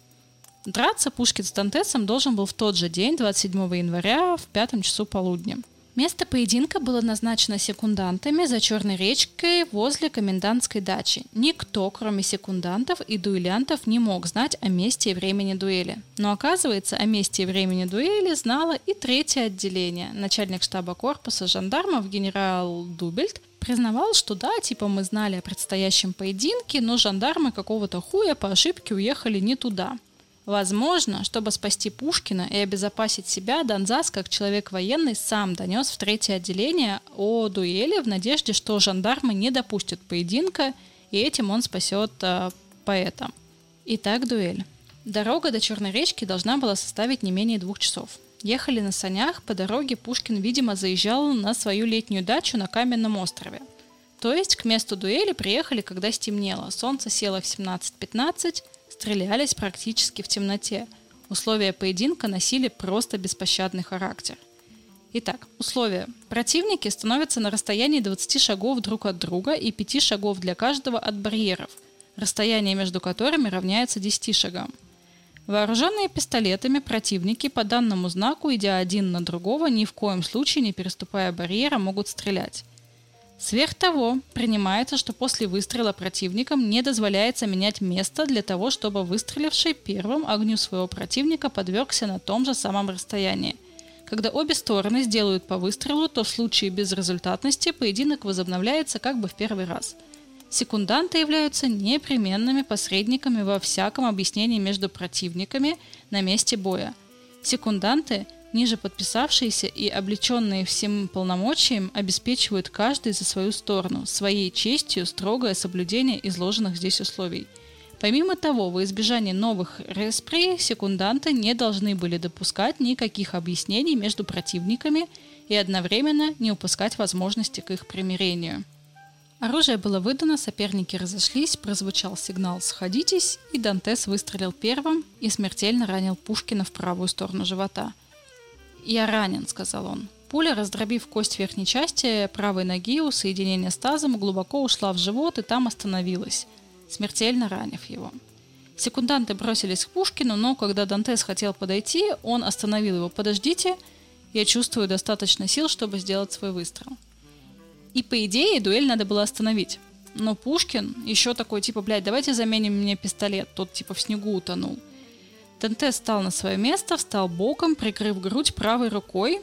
Драться Пушкин с Дантесом должен был в тот же день, 27 января, в пятом часу полудня. Место поединка было назначено секундантами за Черной речкой возле комендантской дачи. Никто, кроме секундантов и дуэлянтов, не мог знать о месте и времени дуэли. Но оказывается, о месте и времени дуэли знало и третье отделение. Начальник штаба корпуса жандармов генерал Дубельт признавал, что да, типа мы знали о предстоящем поединке, но жандармы какого-то хуя по ошибке уехали не туда. Возможно, чтобы спасти Пушкина и обезопасить себя, Донзас, как человек военный, сам донес в третье отделение о дуэли в надежде, что жандармы не допустят поединка, и этим он спасет э, поэта. Итак, дуэль. Дорога до Черной речки должна была составить не менее двух часов. Ехали на санях, по дороге Пушкин, видимо, заезжал на свою летнюю дачу на Каменном острове. То есть к месту дуэли приехали, когда стемнело. Солнце село в 17.15, стрелялись практически в темноте. Условия поединка носили просто беспощадный характер. Итак, условия. Противники становятся на расстоянии 20 шагов друг от друга и 5 шагов для каждого от барьеров, расстояние между которыми равняется 10 шагам. Вооруженные пистолетами противники по данному знаку, идя один на другого, ни в коем случае не переступая барьера, могут стрелять. Сверх того, принимается, что после выстрела противникам не дозволяется менять место для того, чтобы выстреливший первым огню своего противника подвергся на том же самом расстоянии. Когда обе стороны сделают по выстрелу, то в случае безрезультатности поединок возобновляется как бы в первый раз. Секунданты являются непременными посредниками во всяком объяснении между противниками на месте боя. Секунданты – Ниже подписавшиеся и облеченные всем полномочиям обеспечивают каждый за свою сторону, своей честью строгое соблюдение изложенных здесь условий. Помимо того, во избежание новых респри, секунданты не должны были допускать никаких объяснений между противниками и одновременно не упускать возможности к их примирению. Оружие было выдано, соперники разошлись, прозвучал сигнал «Сходитесь», и Дантес выстрелил первым и смертельно ранил Пушкина в правую сторону живота – «Я ранен», — сказал он. Пуля, раздробив кость верхней части правой ноги у соединения с тазом, глубоко ушла в живот и там остановилась, смертельно ранив его. Секунданты бросились к Пушкину, но когда Дантес хотел подойти, он остановил его. «Подождите, я чувствую достаточно сил, чтобы сделать свой выстрел». И по идее дуэль надо было остановить. Но Пушкин еще такой, типа, блядь, давайте заменим мне пистолет. Тот, типа, в снегу утонул. Тенте встал на свое место, встал боком, прикрыв грудь правой рукой,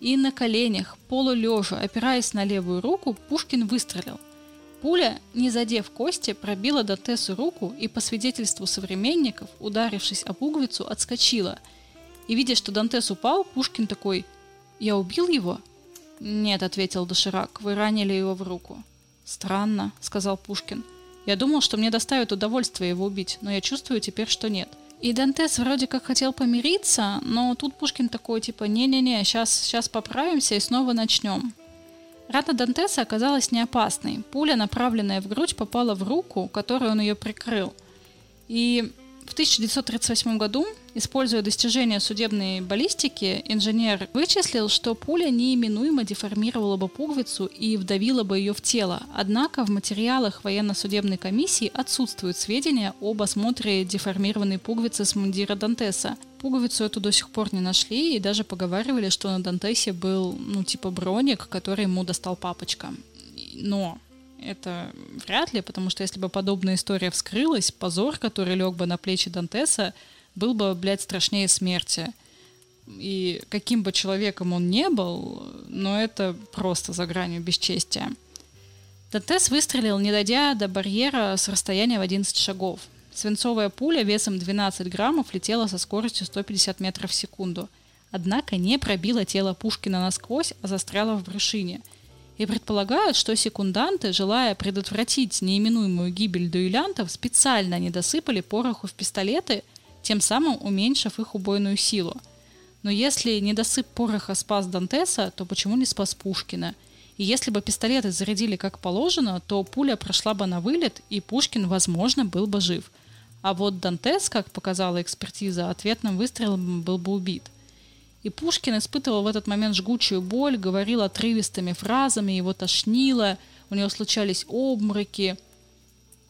и на коленях, полулежа, опираясь на левую руку, Пушкин выстрелил. Пуля, не задев кости, пробила Дантесу руку и, по свидетельству современников, ударившись об пуговицу, отскочила. И, видя, что Дантес упал, Пушкин такой «Я убил его?» «Нет», — ответил Доширак, — «вы ранили его в руку». «Странно», — сказал Пушкин. «Я думал, что мне доставит удовольствие его убить, но я чувствую теперь, что нет». И Дантес вроде как хотел помириться, но тут Пушкин такой, типа, не-не-не, сейчас, сейчас поправимся и снова начнем. Рана Дантеса оказалась не опасной. Пуля, направленная в грудь, попала в руку, которой он ее прикрыл. И в 1938 году, используя достижения судебной баллистики, инженер вычислил, что пуля неименуемо деформировала бы пуговицу и вдавила бы ее в тело. Однако в материалах военно-судебной комиссии отсутствуют сведения об осмотре деформированной пуговицы с мундира Дантеса. Пуговицу эту до сих пор не нашли и даже поговаривали, что на Дантесе был, ну, типа броник, который ему достал папочка. Но это вряд ли, потому что если бы подобная история вскрылась, позор, который лег бы на плечи Дантеса, был бы, блядь, страшнее смерти. И каким бы человеком он не был, но это просто за гранью бесчестия. Дантес выстрелил, не дойдя до барьера с расстояния в 11 шагов. Свинцовая пуля весом 12 граммов летела со скоростью 150 метров в секунду. однако не пробила тело Пушкина насквозь, а застряла в брюшине. И предполагают, что секунданты, желая предотвратить неименуемую гибель дуэлянтов, специально не досыпали пороху в пистолеты, тем самым уменьшив их убойную силу. Но если недосып пороха спас Дантеса, то почему не спас Пушкина? И если бы пистолеты зарядили как положено, то пуля прошла бы на вылет, и Пушкин, возможно, был бы жив. А вот Дантес, как показала экспертиза, ответным выстрелом был бы убит – и Пушкин испытывал в этот момент жгучую боль, говорил отрывистыми фразами, его тошнило, у него случались обмороки.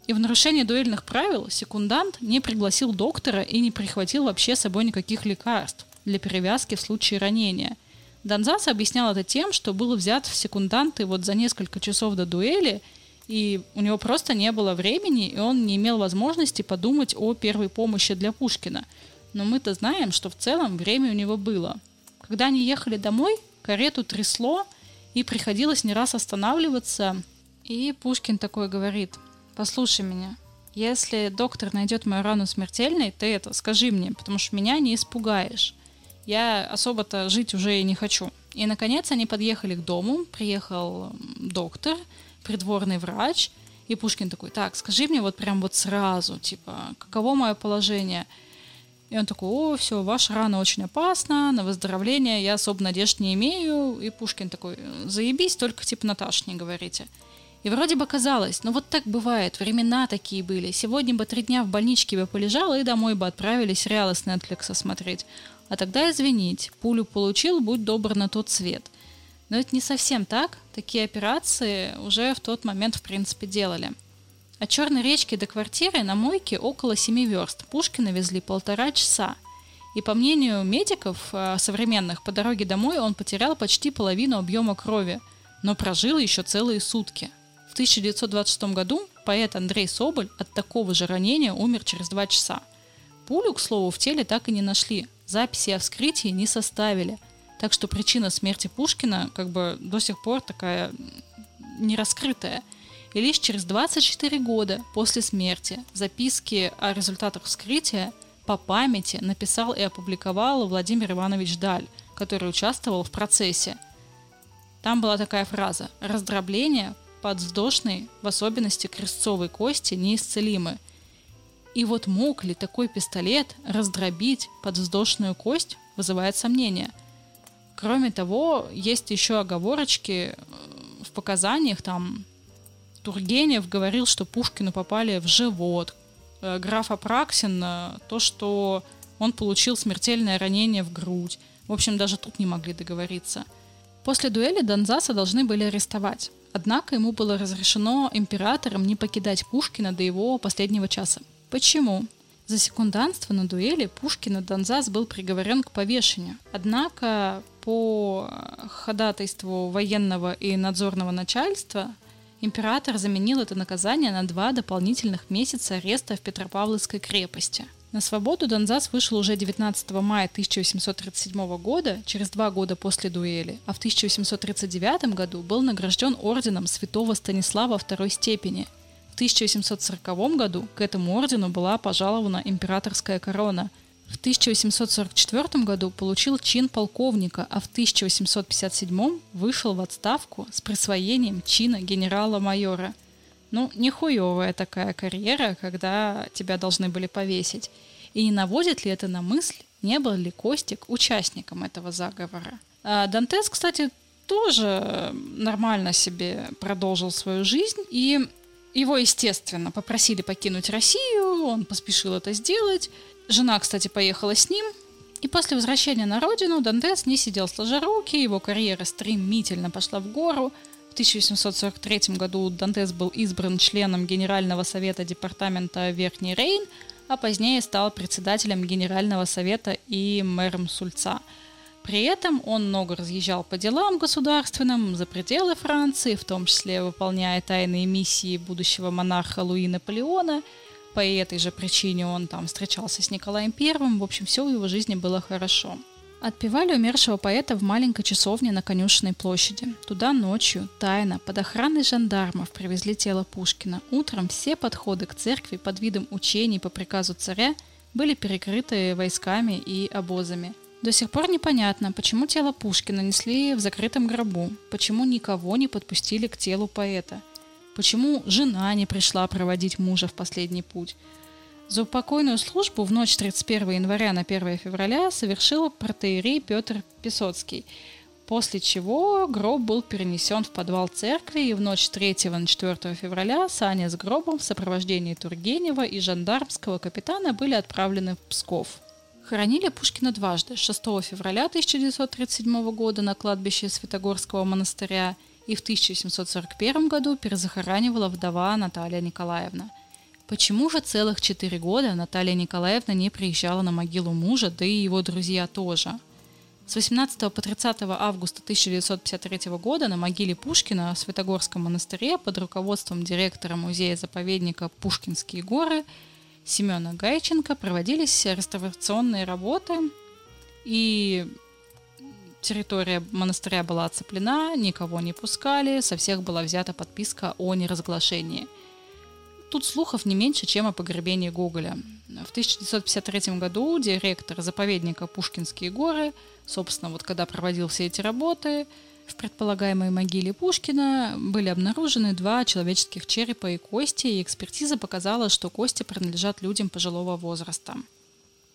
И в нарушении дуэльных правил секундант не пригласил доктора и не прихватил вообще с собой никаких лекарств для перевязки в случае ранения. Донзас объяснял это тем, что был взят в секунданты вот за несколько часов до дуэли, и у него просто не было времени, и он не имел возможности подумать о первой помощи для Пушкина – но мы-то знаем, что в целом время у него было. Когда они ехали домой, карету трясло, и приходилось не раз останавливаться. И Пушкин такой говорит, послушай меня, если доктор найдет мою рану смертельной, ты это скажи мне, потому что меня не испугаешь. Я особо-то жить уже и не хочу. И, наконец, они подъехали к дому, приехал доктор, придворный врач, и Пушкин такой, так, скажи мне вот прям вот сразу, типа, каково мое положение – и он такой, о, все, ваша рана очень опасна, на выздоровление я особо надежд не имею. И Пушкин такой, заебись, только типа Наташ не говорите. И вроде бы казалось, ну вот так бывает, времена такие были. Сегодня бы три дня в больничке бы полежал и домой бы отправили сериалы с Netflix смотреть. А тогда извинить, пулю получил, будь добр на тот свет. Но это не совсем так. Такие операции уже в тот момент, в принципе, делали. От Черной речки до квартиры на мойке около семи верст. Пушкина везли полтора часа. И по мнению медиков э, современных, по дороге домой он потерял почти половину объема крови, но прожил еще целые сутки. В 1926 году поэт Андрей Соболь от такого же ранения умер через два часа. Пулю, к слову, в теле так и не нашли. Записи о вскрытии не составили. Так что причина смерти Пушкина как бы до сих пор такая нераскрытая – и лишь через 24 года после смерти записки о результатах вскрытия по памяти написал и опубликовал Владимир Иванович Даль, который участвовал в процессе. Там была такая фраза «Раздробление подвздошной, в особенности крестцовой кости, неисцелимы». И вот мог ли такой пистолет раздробить подвздошную кость, вызывает сомнение. Кроме того, есть еще оговорочки э, в показаниях, там Тургенев говорил, что Пушкину попали в живот. Э, граф Апраксин э, то, что он получил смертельное ранение в грудь. В общем, даже тут не могли договориться. После дуэли Донзаса должны были арестовать. Однако ему было разрешено императором не покидать Пушкина до его последнего часа. Почему? За секунданство на дуэли Пушкина Донзас был приговорен к повешению. Однако по ходатайству военного и надзорного начальства Император заменил это наказание на два дополнительных месяца ареста в Петропавловской крепости. На свободу Донзас вышел уже 19 мая 1837 года, через два года после дуэли, а в 1839 году был награжден орденом святого Станислава второй степени. В 1840 году к этому ордену была пожалована императорская корона – в 1844 году получил чин полковника, а в 1857 вышел в отставку с присвоением чина генерала-майора. Ну, нехуевая такая карьера, когда тебя должны были повесить. И не наводит ли это на мысль, не был ли Костик участником этого заговора? А Дантес, кстати, тоже нормально себе продолжил свою жизнь, и его, естественно, попросили покинуть Россию, он поспешил это сделать, Жена, кстати, поехала с ним, и после возвращения на родину Дантес не сидел сложа руки, его карьера стремительно пошла в гору. В 1843 году Дантес был избран членом Генерального совета департамента Верхний Рейн, а позднее стал председателем Генерального совета и мэром Сульца. При этом он много разъезжал по делам государственным за пределы Франции, в том числе выполняя тайные миссии будущего монарха Луи Наполеона – по этой же причине он там встречался с Николаем Первым. В общем, все в его жизни было хорошо. Отпевали умершего поэта в маленькой часовне на Конюшенной площади. Туда ночью, тайно, под охраной жандармов привезли тело Пушкина. Утром все подходы к церкви под видом учений по приказу царя были перекрыты войсками и обозами. До сих пор непонятно, почему тело Пушкина несли в закрытом гробу, почему никого не подпустили к телу поэта, почему жена не пришла проводить мужа в последний путь. За упокойную службу в ночь 31 января на 1 февраля совершил протеерей Петр Песоцкий – после чего гроб был перенесен в подвал церкви, и в ночь с 3 на 4 февраля сани с гробом в сопровождении Тургенева и жандармского капитана были отправлены в Псков. Хоронили Пушкина дважды, 6 февраля 1937 года на кладбище Святогорского монастыря и в 1741 году перезахоранивала вдова Наталья Николаевна. Почему же целых четыре года Наталья Николаевна не приезжала на могилу мужа, да и его друзья тоже – с 18 по 30 августа 1953 года на могиле Пушкина в Святогорском монастыре под руководством директора музея-заповедника «Пушкинские горы» Семена Гайченко проводились реставрационные работы, и территория монастыря была оцеплена, никого не пускали, со всех была взята подписка о неразглашении – Тут слухов не меньше, чем о погребении Гоголя. В 1953 году директор заповедника Пушкинские горы, собственно, вот когда проводил все эти работы, в предполагаемой могиле Пушкина были обнаружены два человеческих черепа и кости, и экспертиза показала, что кости принадлежат людям пожилого возраста.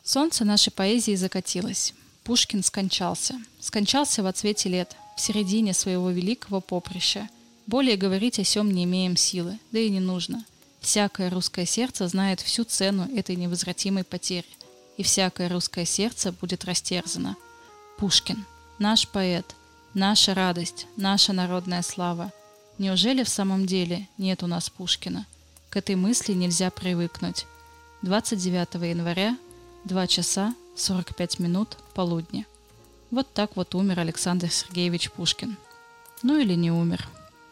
Солнце нашей поэзии закатилось. Пушкин скончался. Скончался в отсвете лет, в середине своего великого поприща. Более говорить о сем не имеем силы, да и не нужно – Всякое русское сердце знает всю цену этой невозвратимой потери, и всякое русское сердце будет растерзано. Пушкин, наш поэт, наша радость, наша народная слава. Неужели в самом деле нет у нас Пушкина? К этой мысли нельзя привыкнуть. 29 января, 2 часа 45 минут полудня. Вот так вот умер Александр Сергеевич Пушкин. Ну или не умер.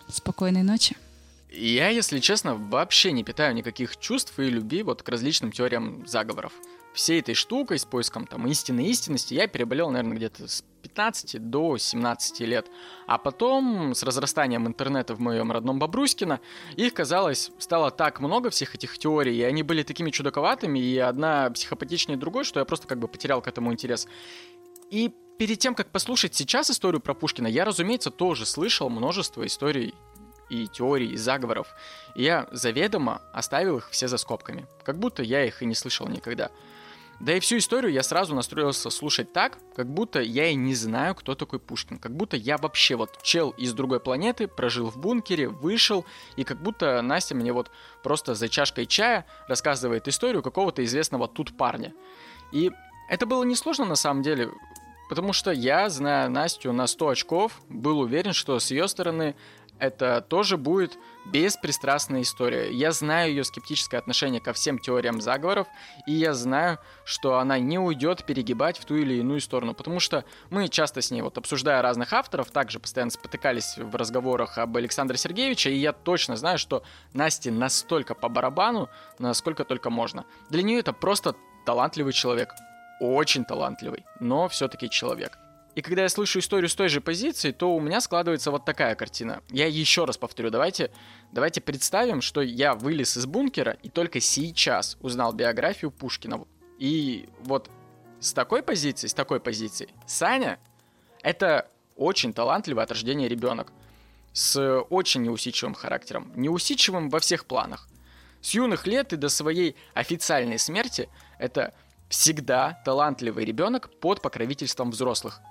Спокойной ночи.
Я, если честно, вообще не питаю никаких чувств и любви вот к различным теориям заговоров. Всей этой штукой с поиском там истины истинности я переболел, наверное, где-то с 15 до 17 лет. А потом, с разрастанием интернета в моем родном Бобруйскино, их, казалось, стало так много всех этих теорий, и они были такими чудаковатыми, и одна психопатичнее другой, что я просто как бы потерял к этому интерес. И перед тем, как послушать сейчас историю про Пушкина, я, разумеется, тоже слышал множество историй и теорий, и заговоров. И я заведомо оставил их все за скобками. Как будто я их и не слышал никогда. Да и всю историю я сразу настроился слушать так, как будто я и не знаю, кто такой Пушкин. Как будто я вообще вот чел из другой планеты, прожил в бункере, вышел, и как будто Настя мне вот просто за чашкой чая рассказывает историю какого-то известного тут парня. И это было несложно на самом деле, потому что я, зная Настю на 100 очков, был уверен, что с ее стороны это тоже будет беспристрастная история. Я знаю ее скептическое отношение ко всем теориям заговоров, и я знаю, что она не уйдет перегибать в ту или иную сторону, потому что мы часто с ней, вот обсуждая разных авторов, также постоянно спотыкались в разговорах об Александре Сергеевиче, и я точно знаю, что Насте настолько по барабану, насколько только можно. Для нее это просто талантливый человек. Очень талантливый, но все-таки человек. И когда я слышу историю с той же позиции, то у меня складывается вот такая картина. Я еще раз повторю, давайте, давайте представим, что я вылез из бункера и только сейчас узнал биографию Пушкина. И вот с такой позиции, с такой позиции, Саня — это очень талантливый от рождения ребенок. С очень неусидчивым характером. Неусидчивым во всех планах. С юных лет и до своей официальной смерти это всегда талантливый ребенок под покровительством взрослых.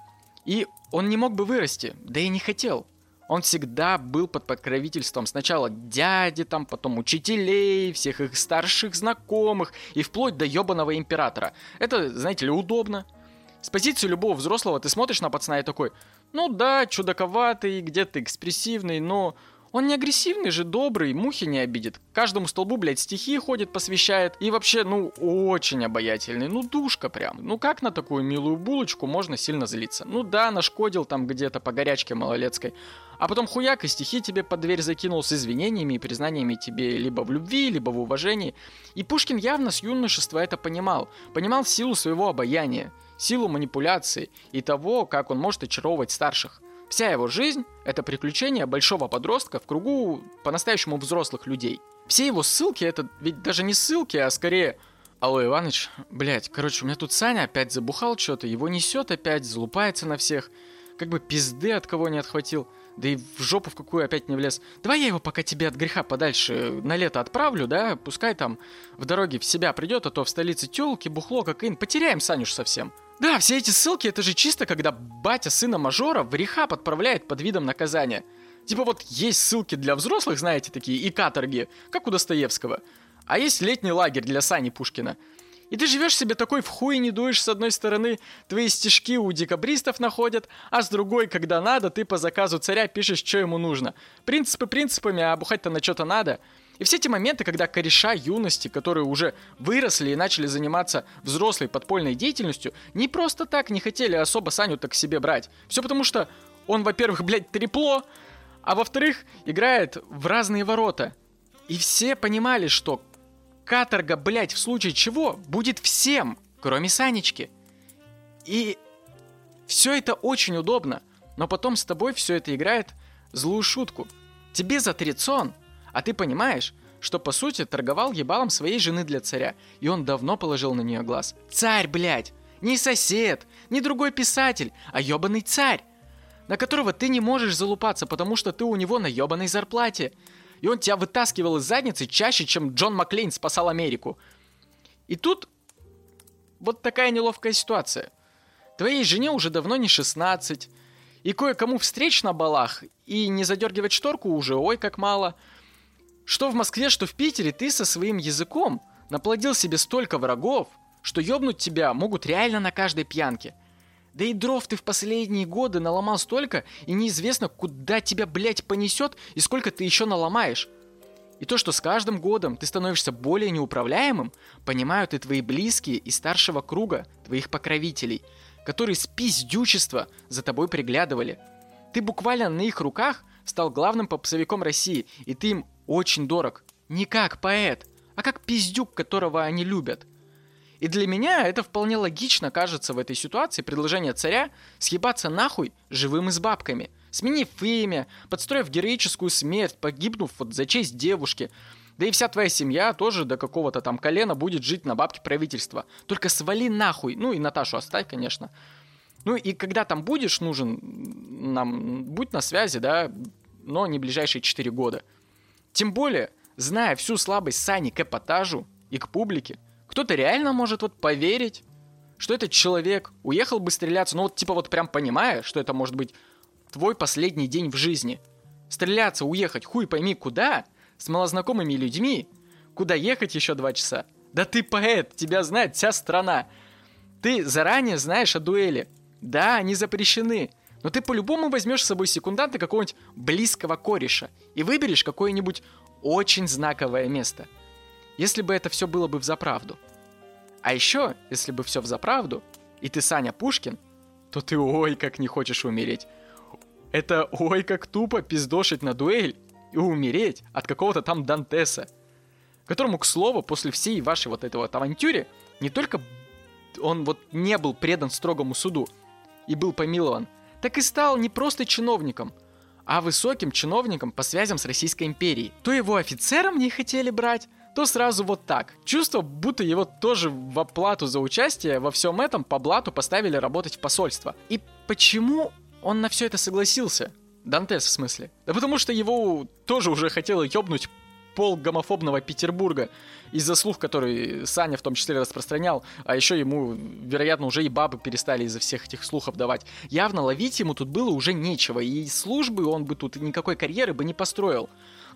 И он не мог бы вырасти, да и не хотел. Он всегда был под покровительством сначала дяди, там, потом учителей, всех их старших знакомых и вплоть до ебаного императора. Это, знаете ли, удобно. С позиции любого взрослого ты смотришь на пацана и такой, ну да, чудаковатый, где-то экспрессивный, но он не агрессивный же, добрый, мухи не обидит. Каждому столбу, блядь, стихи ходит, посвящает. И вообще, ну, очень обаятельный. Ну, душка прям. Ну, как на такую милую булочку можно сильно злиться? Ну да, нашкодил там где-то по горячке малолетской. А потом хуяк и стихи тебе под дверь закинул с извинениями и признаниями тебе либо в любви, либо в уважении. И Пушкин явно с юношества это понимал. Понимал силу своего обаяния, силу манипуляции и того, как он может очаровывать старших. Вся его жизнь — это приключение большого подростка в кругу по-настоящему взрослых людей. Все его ссылки — это ведь даже не ссылки, а скорее Алло, Иваныч, блядь, короче, у меня тут Саня опять забухал что-то, его несет опять, залупается на всех, как бы пизды от кого не отхватил, да и в жопу в какую опять не влез. Давай я его пока тебе от греха подальше на лето отправлю, да, пускай там в дороге в себя придет, а то в столице тёлки, бухло, кокаин, потеряем Санюш совсем. Да, все эти ссылки, это же чисто, когда батя сына мажора в рехаб отправляет под видом наказания. Типа вот есть ссылки для взрослых, знаете, такие, и каторги, как у Достоевского. А есть летний лагерь для Сани Пушкина. И ты живешь себе такой в хуй не дуешь, с одной стороны, твои стишки у декабристов находят, а с другой, когда надо, ты по заказу царя пишешь, что ему нужно. Принципы принципами, а бухать-то на что-то надо. И все эти моменты, когда кореша юности, которые уже выросли и начали заниматься взрослой подпольной деятельностью, не просто так не хотели особо Саню так к себе брать. Все потому что он, во-первых, блядь, трепло, а во-вторых, играет в разные ворота. И все понимали, что каторга, блядь, в случае чего, будет всем, кроме Санечки. И все это очень удобно, но потом с тобой все это играет злую шутку. Тебе за трицон, а ты понимаешь, что по сути торговал ебалом своей жены для царя, и он давно положил на нее глаз. Царь, блядь! Не сосед, не другой писатель, а ебаный царь, на которого ты не можешь залупаться, потому что ты у него на ебаной зарплате и он тебя вытаскивал из задницы чаще, чем Джон Маклейн спасал Америку. И тут вот такая неловкая ситуация. Твоей жене уже давно не 16, и кое-кому встреч на балах, и не задергивать шторку уже, ой, как мало. Что в Москве, что в Питере, ты со своим языком наплодил себе столько врагов, что ёбнуть тебя могут реально на каждой пьянке. Да и дров ты в последние годы наломал столько, и неизвестно, куда тебя, блядь, понесет, и сколько ты еще наломаешь. И то, что с каждым годом ты становишься более неуправляемым, понимают и твои близкие из старшего круга, твоих покровителей, которые с пиздючества за тобой приглядывали. Ты буквально на их руках стал главным попсовиком России, и ты им очень дорог. Не как поэт, а как пиздюк, которого они любят. И для меня это вполне логично кажется в этой ситуации предложение царя съебаться нахуй живым и с бабками, сменив имя, подстроив героическую смерть, погибнув вот за честь девушки. Да и вся твоя семья тоже до какого-то там колена будет жить на бабке правительства. Только свали нахуй. Ну и Наташу оставь, конечно. Ну и когда там будешь нужен нам, будь на связи, да, но не ближайшие 4 года. Тем более, зная всю слабость Сани к эпатажу и к публике, кто-то реально может вот поверить, что этот человек уехал бы стреляться, ну вот типа вот прям понимая, что это может быть твой последний день в жизни. Стреляться, уехать, хуй пойми куда, с малознакомыми людьми, куда ехать еще два часа. Да ты поэт, тебя знает вся страна. Ты заранее знаешь о дуэли. Да, они запрещены, но ты по-любому возьмешь с собой секунданта какого-нибудь близкого кореша и выберешь какое-нибудь очень знаковое место – если бы это все было бы в заправду. А еще, если бы все в заправду, и ты Саня Пушкин, то ты ой как не хочешь умереть. Это ой как тупо пиздошить на дуэль и умереть от какого-то там Дантеса, которому, к слову, после всей вашей вот этой вот авантюре, не только он вот не был предан строгому суду и был помилован, так и стал не просто чиновником, а высоким чиновником по связям с Российской империей. То его офицером не хотели брать, то сразу вот так. Чувство, будто его тоже в оплату за участие во всем этом по блату поставили работать в посольство. И почему он на все это согласился? Дантес, в смысле. Да потому что его тоже уже хотело ёбнуть пол гомофобного Петербурга из-за слух, который Саня в том числе распространял, а еще ему, вероятно, уже и бабы перестали из-за всех этих слухов давать. Явно ловить ему тут было уже нечего, и службы он бы тут никакой карьеры бы не построил.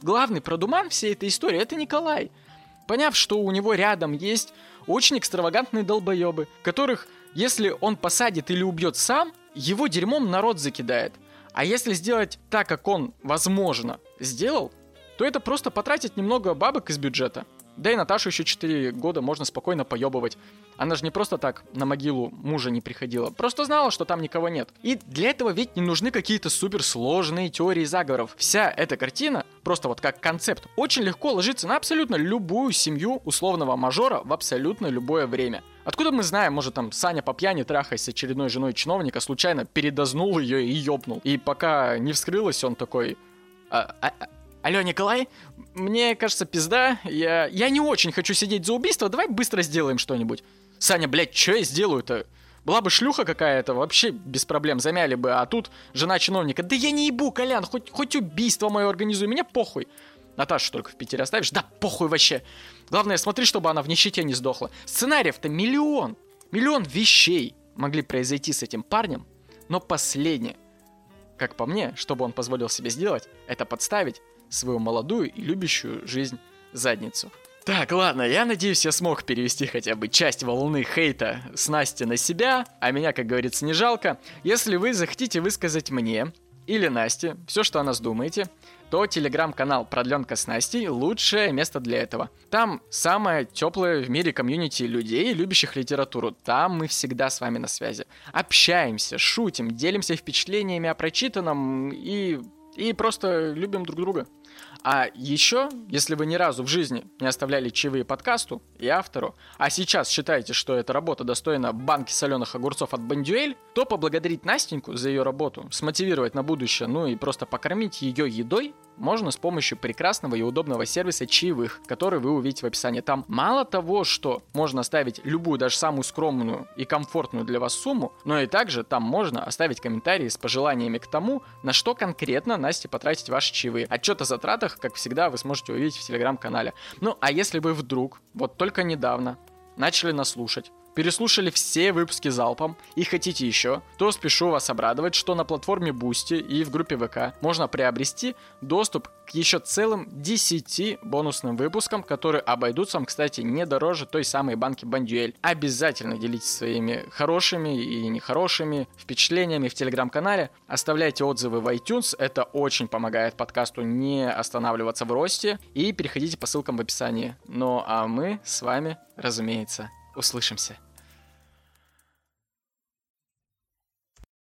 Главный продуман всей этой истории — это Николай — Поняв, что у него рядом есть очень экстравагантные долбоебы, которых, если он посадит или убьет сам, его дерьмом народ закидает. А если сделать так, как он, возможно, сделал, то это просто потратить немного бабок из бюджета. Да и Наташу еще 4 года можно спокойно поебывать. Она же не просто так на могилу мужа не приходила, просто знала, что там никого нет. И для этого ведь не нужны какие-то суперсложные теории заговоров. Вся эта картина, просто вот как концепт, очень легко ложится на абсолютно любую семью условного мажора в абсолютно любое время. Откуда мы знаем, может там Саня по пьяни трахаясь с очередной женой чиновника, случайно передознул ее и ёбнул. И пока не вскрылось, он такой... А, а, а, Алло, Николай, мне кажется, пизда. Я, я не очень хочу сидеть за убийство. Давай быстро сделаем что-нибудь. Саня, блядь, что я сделаю-то? Была бы шлюха какая-то, вообще без проблем замяли бы. А тут жена чиновника. Да я не ебу, Колян, хоть, хоть убийство мое организуй, мне похуй. Наташу только в Питере оставишь? Да похуй вообще. Главное, смотри, чтобы она в нищете не сдохла. Сценариев-то миллион. Миллион вещей могли произойти с этим парнем. Но последнее, как по мне, чтобы он позволил себе сделать, это подставить свою молодую и любящую жизнь задницу. Так, ладно, я надеюсь, я смог перевести хотя бы часть волны хейта с Насти на себя, а меня, как говорится, не жалко. Если вы захотите высказать мне или Насте все, что о нас думаете, то телеграм-канал «Продленка с Настей» — лучшее место для этого. Там самое теплое в мире комьюнити людей, любящих литературу. Там мы всегда с вами на связи. Общаемся, шутим, делимся впечатлениями о прочитанном и, и просто любим друг друга. А еще, если вы ни разу в жизни не оставляли чаевые подкасту и автору, а сейчас считаете, что эта работа достойна банки соленых огурцов от Бандюэль, то поблагодарить Настеньку за ее работу, смотивировать на будущее, ну и просто покормить ее едой можно с помощью прекрасного и удобного сервиса чаевых, который вы увидите в описании. Там мало того, что можно оставить любую, даже самую скромную и комфортную для вас сумму, но и также там можно оставить комментарии с пожеланиями к тому, на что конкретно Насте потратить ваши чаевые. Отчет о затратах, как всегда, вы сможете увидеть в телеграм-канале. Ну, а если вы вдруг, вот только недавно, начали нас слушать, переслушали все выпуски залпом и хотите еще, то спешу вас обрадовать, что на платформе Boosty и в группе ВК можно приобрести доступ к еще целым 10 бонусным выпускам, которые обойдутся вам, кстати, не дороже той самой банки Бандюэль. Обязательно делитесь своими хорошими и нехорошими впечатлениями в телеграм-канале. Оставляйте отзывы в iTunes, это очень помогает подкасту не останавливаться в росте. И переходите по ссылкам в описании. Ну а мы с вами, разумеется, услышимся.